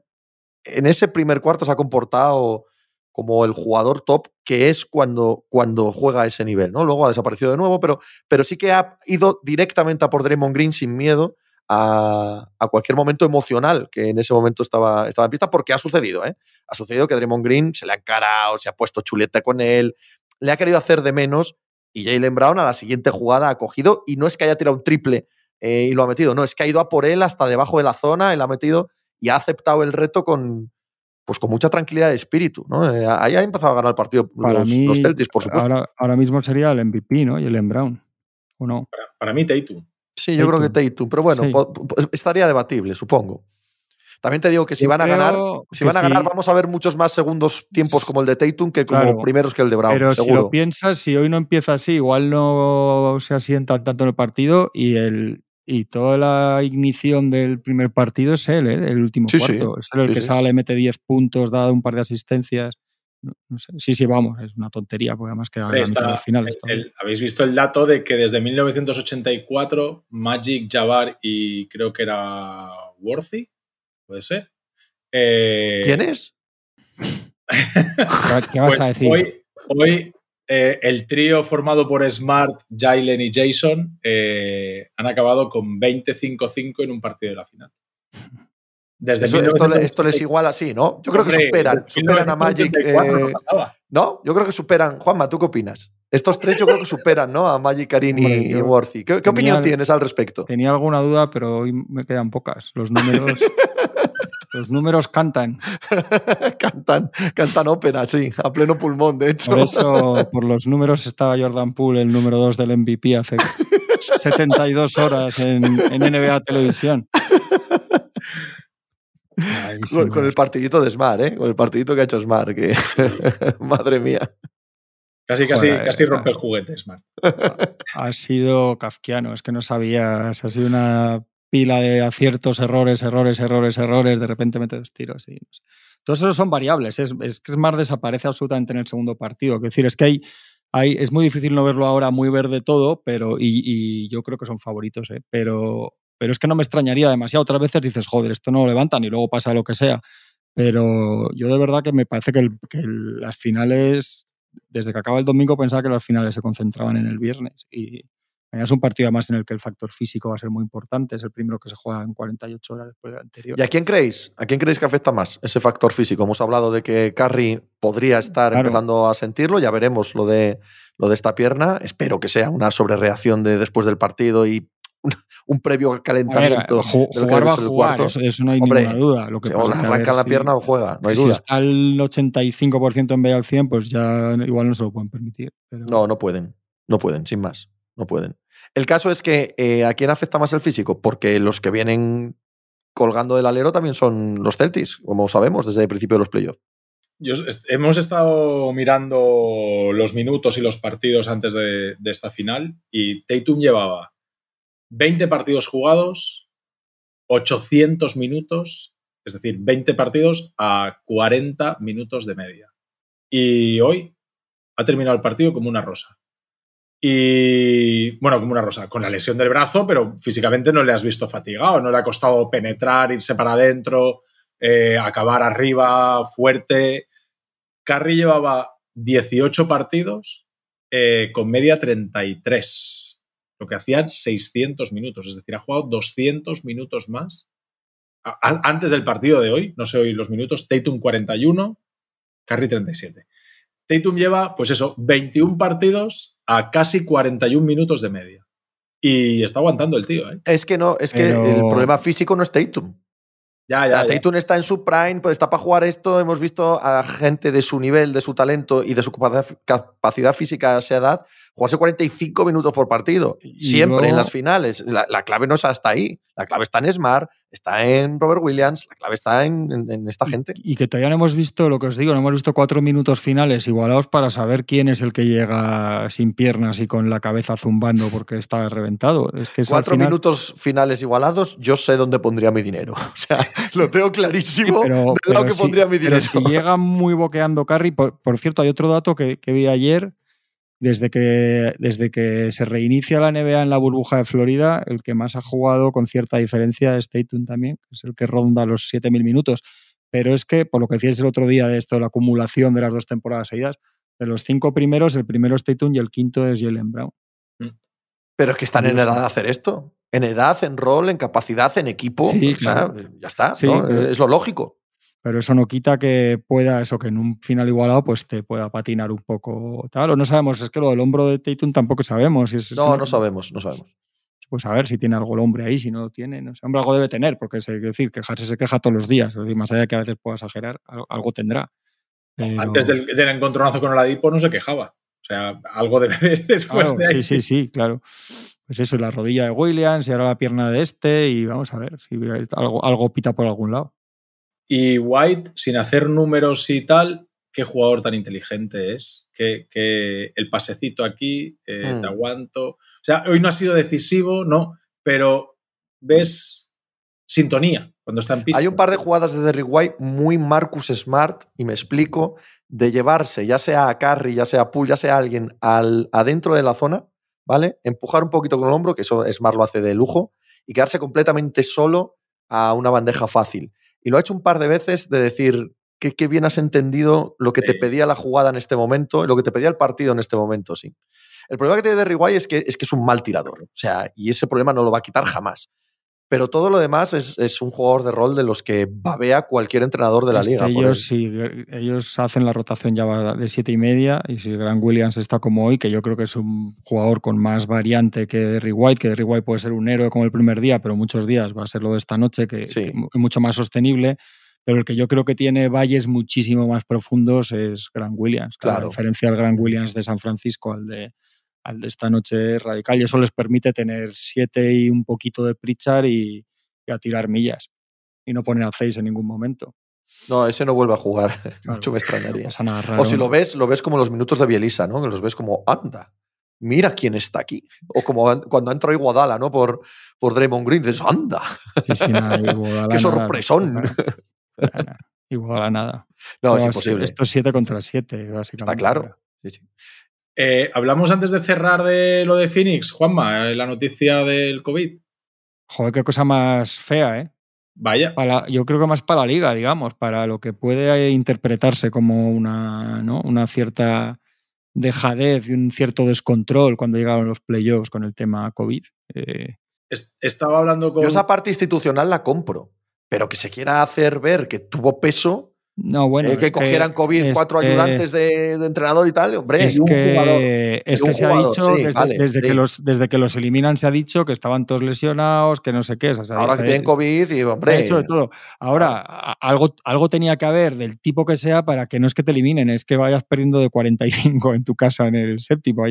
en ese primer cuarto se ha comportado como el jugador top que es cuando, cuando juega a ese nivel. ¿no? Luego ha desaparecido de nuevo, pero, pero sí que ha ido directamente a por Draymond Green sin miedo a, a cualquier momento emocional que en ese momento estaba, estaba en pista, porque ha sucedido, ¿eh? Ha sucedido que Draymond Green se le ha encarado, se ha puesto chuleta con él, le ha querido hacer de menos y Jalen Brown a la siguiente jugada ha cogido y no es que haya tirado un triple eh, y lo ha metido, no, es que ha ido a por él hasta debajo de la zona, él ha metido y ha aceptado el reto con, pues con mucha tranquilidad de espíritu, ¿no? Eh, ahí ha empezado a ganar el partido Para los, mí, los Celtics, por supuesto. Ahora, ahora mismo sería el MVP, ¿no? Y el Brown. ¿O no? Para, para mí, Tatum. Sí, yo creo que Tatum, pero bueno, Sí. estaría debatible, supongo. También te digo que si Yo van a ganar, si van a ganar, sí. vamos a ver muchos más segundos tiempos como el de Tatum que como Claro. primeros que el de Brown, Pero si seguro. lo piensas, si hoy no empieza así, igual no se asienta tanto en el partido y el y toda la ignición del primer partido es él, ¿eh? del último Sí, sí. cuarto. Es él el Sí, que sí. sale, mete 10 puntos, da un par de asistencias. No, no sé. Sí, sí, vamos, es una tontería, porque además queda del final. el- el- Habéis visto el dato de que desde 1984 Magic, Jabbar y creo que era Worthy, puede ser. Eh, ¿Quién es? ¿Qué- ¿Qué vas Pues a decir? Hoy, hoy, eh, el trío formado por Smart, Jalen y Jason eh, han acabado con 25-5 en un partido de la final. Desde Eso- esto, le- esto les 1984, igual así, ¿no? Yo creo que superan, superan a Magic. 1984 no eh, pasaba. ¿No? Yo creo que superan. Juanma, ¿tú qué opinas? Estos tres yo creo que superan, ¿no? A Magic, Karim y, Hombre, y yo Worthy. ¿Qué, opinión tienes al respecto? Tenía alguna duda, pero hoy me quedan pocas. Los números, los números cantan. cantan, cantan ópera, sí, a pleno pulmón, de hecho. Por eso, por los números, estaba Jordan Poole, el número 2 del MVP, hace 72 horas en, en NBA Televisión. Ay, Con, con el partidito de Smart, ¿eh? Con el partidito que ha hecho Smart, que madre mía. Casi, casi, Joder, casi rompe el juguete, Smart. Ha sido kafkiano, es que no sabías, ha sido una pila de aciertos, errores, errores, errores, errores, de repente mete dos tiros. Y. Todos esos son variables, es, es que Smart desaparece absolutamente en el segundo partido. Es decir, es que hay, hay, es muy difícil no verlo ahora muy verde todo, pero y, yo creo que son favoritos, ¿eh? pero, pero es que no me extrañaría demasiado. Otras veces dices, joder, esto no lo levantan y luego pasa lo que sea. Pero yo de verdad que me parece que, el- que las finales, desde que acaba el domingo, pensaba que las finales se concentraban en el viernes. Y mañana es un partido además en el que el factor físico va a ser muy importante. Es el primero que se juega en 48 horas después del anterior. ¿Y a quién creéis? ¿A quién creéis que afecta más ese factor físico? Hemos hablado de que Curry podría estar Claro. empezando a sentirlo, ya veremos lo de, lo de esta pierna. Espero que sea una sobrereacción de después del partido y un, un previo A ver, calentamiento. de lo que jugar va a jugar, eso, eso no hay Hombre, ninguna duda. Lo que Si pasa os a ver arrancan la si- pierna o juega, no hay si duda. está el 85% en vez al 100, pues ya igual no se lo pueden permitir. pero- No, no pueden. No pueden, sin más. No pueden. El caso es que eh, ¿a quién afecta más el físico? Porque los que vienen colgando del alero también son los Celtics, como sabemos desde el principio de los playoffs. Hemos estado mirando los minutos y los partidos antes de, de esta final y Tatum llevaba 20 partidos jugados, 800 minutos, es decir, 20 partidos a 40 minutos de media. Y hoy ha terminado el partido como una rosa. Y bueno, como una rosa, con la lesión del brazo, pero físicamente no le has visto fatigado, no le ha costado penetrar, irse para adentro, eh, acabar arriba fuerte. Curry llevaba 18 partidos eh, con media 33, lo que hacían 600 minutos, es decir, ha jugado 200 minutos más. Antes del partido de hoy, no sé hoy los minutos, Tatum 41, Curry 37. Tatum lleva, pues eso, 21 partidos a casi 41 minutos de media. Y está aguantando el tío, ¿eh? Es que no, es que el problema físico no es Tatum. Ya, Ya, ya. Tatum está en su prime, pues está para jugar esto. Hemos visto a gente de su nivel, de su talento y de su capacidad- capacidad física a esa edad jugarse 45 minutos por partido. Siempre en las finales. La, la clave no es hasta ahí. La clave está en Smart, está en Robert Williams, la clave está en, en- en esta gente. Y que todavía no hemos visto, lo que os digo, no hemos visto cuatro minutos finales igualados para saber quién es el que llega sin piernas y con la cabeza zumbando porque está reventado. Es que Cuatro final- minutos finales igualados, yo sé dónde pondría mi dinero. O sea, lo tengo Sí, clarísimo pero, del lado que si- pondría mi pero dinero. si llega muy boqueando Carry, por, por cierto, hay otro dato que, que vi ayer. Desde que, desde que se reinicia la NBA en la burbuja de Florida, el que más ha jugado con cierta diferencia es Tatum también, que es el que ronda los 7.000 minutos. Pero es que, por lo que decíais el otro día de esto, la acumulación de las dos temporadas seguidas, de los cinco primeros, el primero es Tatum y el quinto es Jalen Brown. Pero es que están en edad de hacer esto. En edad, en rol, en capacidad, en equipo. Sí, O sea, claro. ya está. Sí, ¿no? pero- Es lo lógico. Pero eso no quita que pueda, eso, que en un final igualado, pues te pueda patinar un poco tal. O no sabemos, es que lo del hombro de Tatum tampoco sabemos. si es- es que No, no sabemos, no sabemos. Pues a ver si tiene algo el hombre ahí, si no lo tiene. No sé. Hombre, algo debe tener, porque se, decir, quejarse se queja todos los días. Es decir, más allá de que a veces pueda exagerar, al- algo tendrá. Pero- Antes del, del encontronazo con Oladipo no se quejaba. O sea, algo debe haber después Claro, de ahí. sí, sí, sí, claro. pues eso, la rodilla de Williams y ahora la pierna de este y vamos a ver si algo, algo pita por algún lado. Y White, sin hacer números y tal, qué jugador tan inteligente es, que, el pasecito aquí, eh, te hmm. aguanto. O sea, hoy no ha sido decisivo, no, pero ves sintonía cuando está en pista. Hay un par de jugadas de Derrick White muy Marcus Smart, y me explico, de llevarse ya sea a Carry, ya sea a Poole, ya sea a alguien al, adentro de la zona, ¿vale? Empujar un poquito con el hombro, que eso Smart lo hace de lujo, y quedarse completamente solo a una bandeja fácil. Y lo ha hecho un par de veces de decir, que, bien has entendido lo que te pedía la jugada en este momento, lo que te pedía el partido en este momento, sí. El problema que tiene Derry White es que, es que es un mal tirador. O sea, y ese problema no lo va a quitar jamás. Pero todo lo demás es, un jugador de rol de los que babea cualquier entrenador de la liga. ellos, sí, ellos hacen la rotación ya de siete y media y si Grant Williams está como hoy, que yo creo que es un jugador con más variante que Derry White, que Derry White puede ser un héroe como el primer día, pero muchos días va a ser lo de esta noche, que, es mucho más sostenible pero el que yo creo que tiene valles muchísimo más profundos es Grant Williams. Claro. La diferencia del Grant Williams de San Francisco al de, al de esta noche radical y eso les permite tener siete y un poquito de Pritchard y, a tirar millas y no poner a seis en ningún momento. No, ese no vuelve a jugar. Mucho me extrañaría. o si lo ves, lo ves como los minutos de Bielisa, ¿no? Que los ves como, anda, mira quién está aquí. O como cuando entra Iguodala, ¿no? Por, por Draymond Green, dices, anda. Sí, sí, Qué sorpresón. Igual a nada. No, es imposible. Esto es 7 contra 7, básicamente. Está claro. Eh, hablamos antes de cerrar de lo de Phoenix, Juanma, eh, la noticia del COVID. Joder, qué cosa más fea, ¿eh? Vaya. yo creo que más para la liga, digamos, para lo que puede interpretarse como una, ¿no? una cierta dejadez y un cierto descontrol cuando llegaron los playoffs con el tema COVID. Eh. Estaba hablando con. Yo esa parte institucional la compro pero que se quiera hacer ver que tuvo peso. No, bueno. Eh, que cogieran COVID cuatro ayudantes de, entrenador y tal, hombre. Es que, es que se ha dicho, desde, que los, desde que los eliminan, se ha dicho que estaban todos lesionados, que no sé qué. Ahora que tienen COVID y, hombre. Se ha hecho de todo. Ahora, algo, algo tenía que haber del tipo que sea para que no es que te eliminen, es que vayas perdiendo de 45 en tu casa en el séptimo.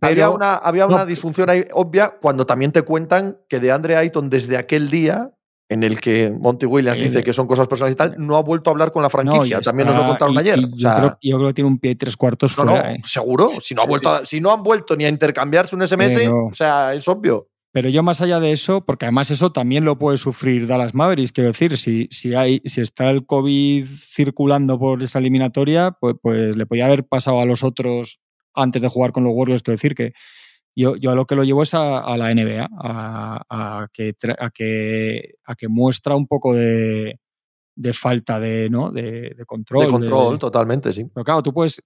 había una, había una disfunción ahí obvia cuando también te cuentan que de Andre Ayton desde aquel día en el que Monty Williams dice que son cosas personales y tal, no ha vuelto a hablar con la franquicia. También nos lo contaron ayer. yo, creo, que tiene un pie y tres cuartos fuera. ¿eh? seguro. Si no, ha vuelto si no han vuelto ni a intercambiarse un SMS, o sea, es obvio. Pero yo más allá de eso, porque además eso también lo puede sufrir Dallas Mavericks, quiero decir, si, si, hay, si está el COVID circulando por esa eliminatoria, pues, pues le podía haber pasado a los otros antes de jugar con los Warriors, quiero decir que yo, yo a lo que lo llevo es a, la NBA, a, que, a, que, a que muestra un poco de, falta de, ¿no? de, control. De control, totalmente, sí. Pero claro, tú puedes.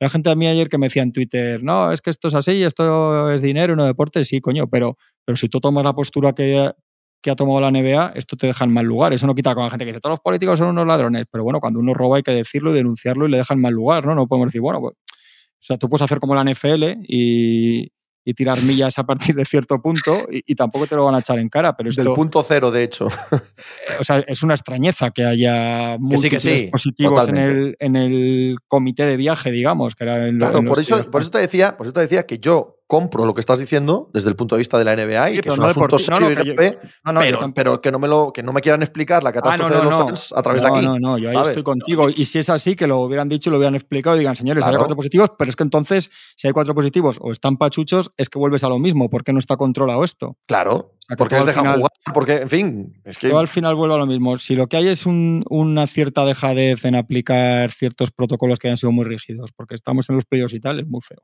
Hay gente a mí ayer que me decía en Twitter, no, es que esto es así, esto es dinero, no deporte, sí, coño, pero, pero si tú tomas la postura que, que ha tomado la NBA, esto te deja en mal lugar. Eso no quita con la gente que dice, todos los políticos son unos ladrones, pero bueno, cuando uno roba hay que decirlo y denunciarlo y le deja en mal lugar, ¿no? No podemos decir, bueno, pues, o sea, tú puedes hacer como la NFL y, y tirar millas a partir de cierto punto y, tampoco te lo van a echar en cara. Pero Del punto cero, de hecho. o sea, es una extrañeza que haya muchos positivos en el, en el, comité de viaje, digamos. Que era claro, por, eso, por, eso te decía, por eso te decía que yo compro lo que estás diciendo desde el punto de vista de la NBA y que es un asunto serio pero, que no me lo que no me quieran explicar la ah, catástrofe de los Suns a través de aquí. No, no, yo ahí estoy contigo. Y si es así, que lo hubieran dicho y lo hubieran explicado y digan, señores, hay cuatro positivos, pero es que entonces, si hay cuatro positivos o están pachuchos, es que vuelves a lo mismo. ¿Por qué no está controlado esto? Claro. porque les dejan jugar, porque, en fin. Es que... al final vuelvo a lo mismo. Si lo que hay es una cierta dejadez en aplicar ciertos protocolos que hayan sido muy rígidos, porque estamos en los playoffs y tal, es muy feo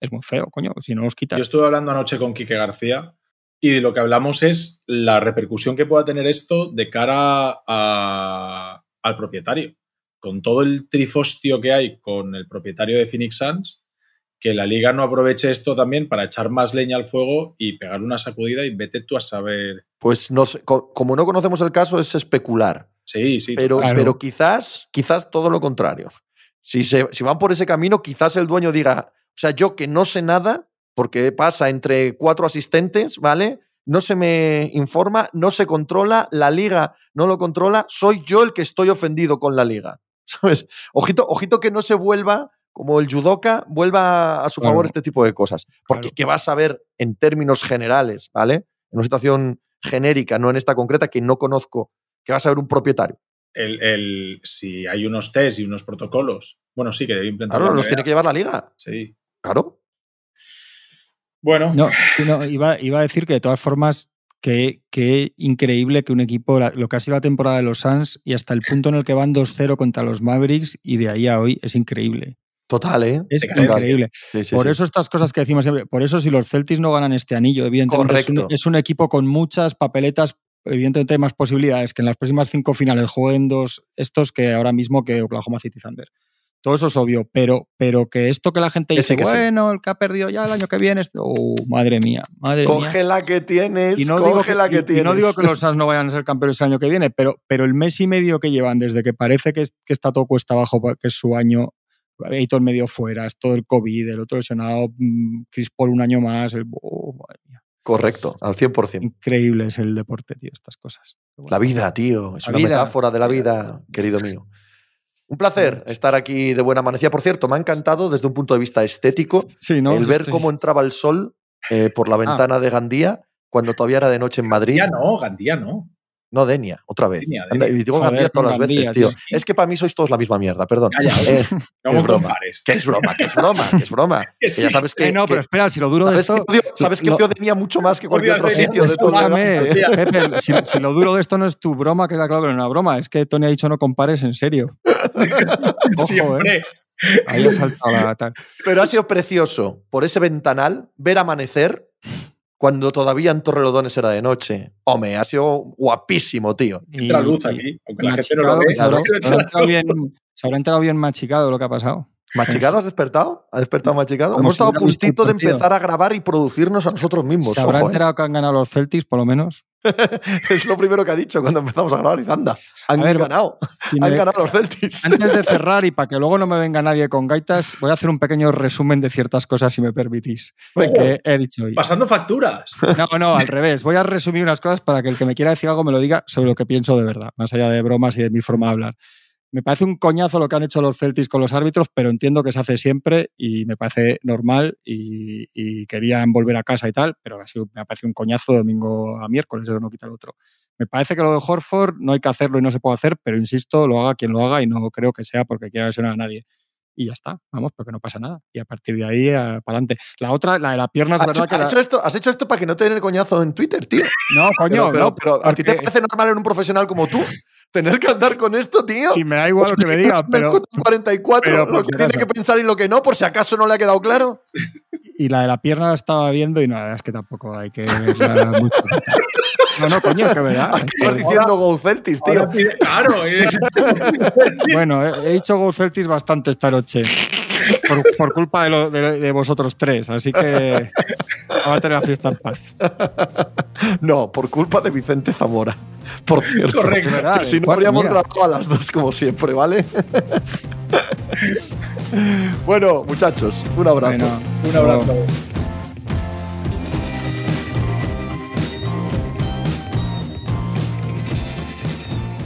es muy feo, coño, si no los quitas. Yo estuve hablando anoche con Quique García y de lo que hablamos es la repercusión que pueda tener esto de cara al propietario. Con todo el trifostio que hay con el propietario de Phoenix Suns, que la liga no aproveche esto también para echar más leña al fuego y pegar una sacudida y vete tú a saber. Pues no como no conocemos el caso, es especular. Sí, sí. Pero, pero quizás, quizás todo lo contrario. Si, se, si van por ese camino, quizás el dueño diga, o sea, yo que no sé nada, porque pasa entre cuatro asistentes, ¿vale? No se me informa, no se controla, la liga no lo controla, soy yo el que estoy ofendido con la liga. ¿Sabes? Ojito, ojito que no se vuelva como el judoka, vuelva a su Claro. favor este tipo de cosas. Porque Claro. ¿qué vas a ver en términos generales, ¿vale? En una situación genérica, no en esta concreta, que no conozco, que vas a ver un propietario. El, el- si hay unos test y unos protocolos, bueno, sí que debe implementar. Claro, la los tiene que llevar la liga. Sí. Claro. Bueno, No, no, iba, iba a decir que de todas formas, que, que increíble que un equipo, lo que ha sido la temporada de los Suns y hasta el punto en el que van 2-0 contra los Mavericks y de ahí a hoy es increíble. Total, ¿eh? Es increíble. Sí, sí, por sí. eso estas cosas que decimos siempre, por eso si los Celtics no ganan este anillo, evidentemente es un, es un equipo con muchas papeletas, evidentemente hay más posibilidades que en las próximas cinco finales jueguen dos estos que ahora mismo que Oklahoma City Thunder. Todo eso es obvio, pero, pero que esto que la gente Que sí, dice, que sí. bueno, el que ha perdido ya el año que viene, oh, madre mía, madre mía. Coge la que tienes, Y no, digo coge que, la que y- y tienes. no digo que los Suns no vayan a ser campeones el año que viene, pero, pero el mes y medio que llevan desde que parece que, es- que está todo cuesta abajo, que es su año, Aiton medio fuera, es todo el COVID, el otro lesionado, mm, Chris Paul un año más, el, oh, madre mía. Correcto, al 100%. Increíble es el deporte, tío, estas cosas. Bueno. La vida, tío. Es una vida. metáfora de la vida, querido mío. Un placer estar aquí de buena amanecida. Por cierto, me ha encantado desde un punto de vista estético Sí, ¿no? el ver Estoy- cómo entraba el sol eh, por la Ah. ventana de Gandía cuando todavía era de noche en Madrid. Gandía no, Gandía no. No, Denia, otra vez. Denia, Denia. y digo Joder, Gandía todas las veces, tío. tío. Es que para mí sois todos la misma mierda, perdón. Calla, Eh, No es broma. que es broma, que es broma, que es broma. Que Que ya sabes que. Eh, no, que- pero espera, si lo duro de ¿Sabes que esto... odio, sabes que odio Denia mucho más que cualquier otro sitio de todo. Pepe, si, si lo duro de esto no es tu broma, que era claro que no es una broma, es que Tony ha dicho no compares en serio. Ojo, Siempre. Ahí ha saltado la tal. Pero ha sido precioso por ese ventanal ver amanecer cuando todavía en Torrelodones era de noche. Hombre, ha sido guapísimo, tío. Entra luz aquí, aunque la gente no lo ve. se, habrá, pero se habrá enterado bien, se habrá enterado bien machicado lo que ha pasado. ¿Machicado has despertado? ¿Ha despertado machicado? Como Hemos si estado a puntito de empezar a grabar y producirnos a nosotros mismos. se habrá ojo, ¿eh? enterado que han ganado los Celtics, por lo menos. Es lo primero que ha dicho cuando empezamos a grabar. Y anda, han ver, ganado. Si Han me- ganado los Celtics. antes de cerrar y para que luego no me venga nadie con gaitas, voy a hacer un pequeño resumen de ciertas cosas, si me permitís, que he dicho hoy. Pasando facturas. No, no, al revés. Voy a resumir unas cosas para que el que me quiera decir algo me lo diga sobre lo que pienso de verdad, más allá de bromas y de mi forma de hablar. Me parece un coñazo lo que han hecho los Celtics con los árbitros, pero entiendo que se hace siempre y me parece normal y, y querían volver a casa y tal, pero ha sido- me parece un coñazo domingo a miércoles, eso no quita el otro. Me parece que lo de Horford no hay que hacerlo y no se puede hacer, pero insisto, lo haga quien lo haga y no creo que sea porque quiera lesionar a nadie. Y ya está, vamos, porque no pasa nada. Y a partir de ahí, para adelante. La otra, la de la pierna, es ¿Has verdad hecho, que... has la- hecho esto, has hecho esto para que no te den el coñazo en Twitter, tío. No, coño, pero, pero- no, pero ¿a ti te parece normal en un profesional como tú tener que andar con esto, tío? Si me da igual lo que me digan, pero. Mercurio 44, pero lo que tiene que pensar y lo que no, por si acaso no le ha quedado claro. Y la de la pierna la estaba viendo y no, la verdad es que tampoco hay que verla mucho. No, no, coño, que verdad. Acabas diciendo Go Celtics, tío. Ahora claro. eh. Bueno, he, he dicho Go Celtics bastante esta noche. Por, por culpa de, lo- de- de vosotros tres. Así que. Vamos a tener la fiesta en paz. No, por culpa de Vicente Zamora. Por cierto. Correcto. Verdad, si no cuatro, habríamos grabado a las dos como siempre, ¿vale? bueno, muchachos, un abrazo. Bueno, Un abrazo.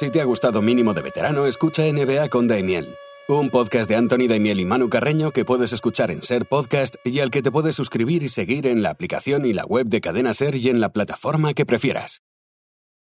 Si te ha gustado Mínimo de Veterano, escucha NBA con Daimiel, un podcast de Anthony Daimiel y Manu Carreño que puedes escuchar en Ser Podcast y al que te puedes suscribir y seguir en la aplicación y la web de Cadena Ser y en la plataforma que prefieras.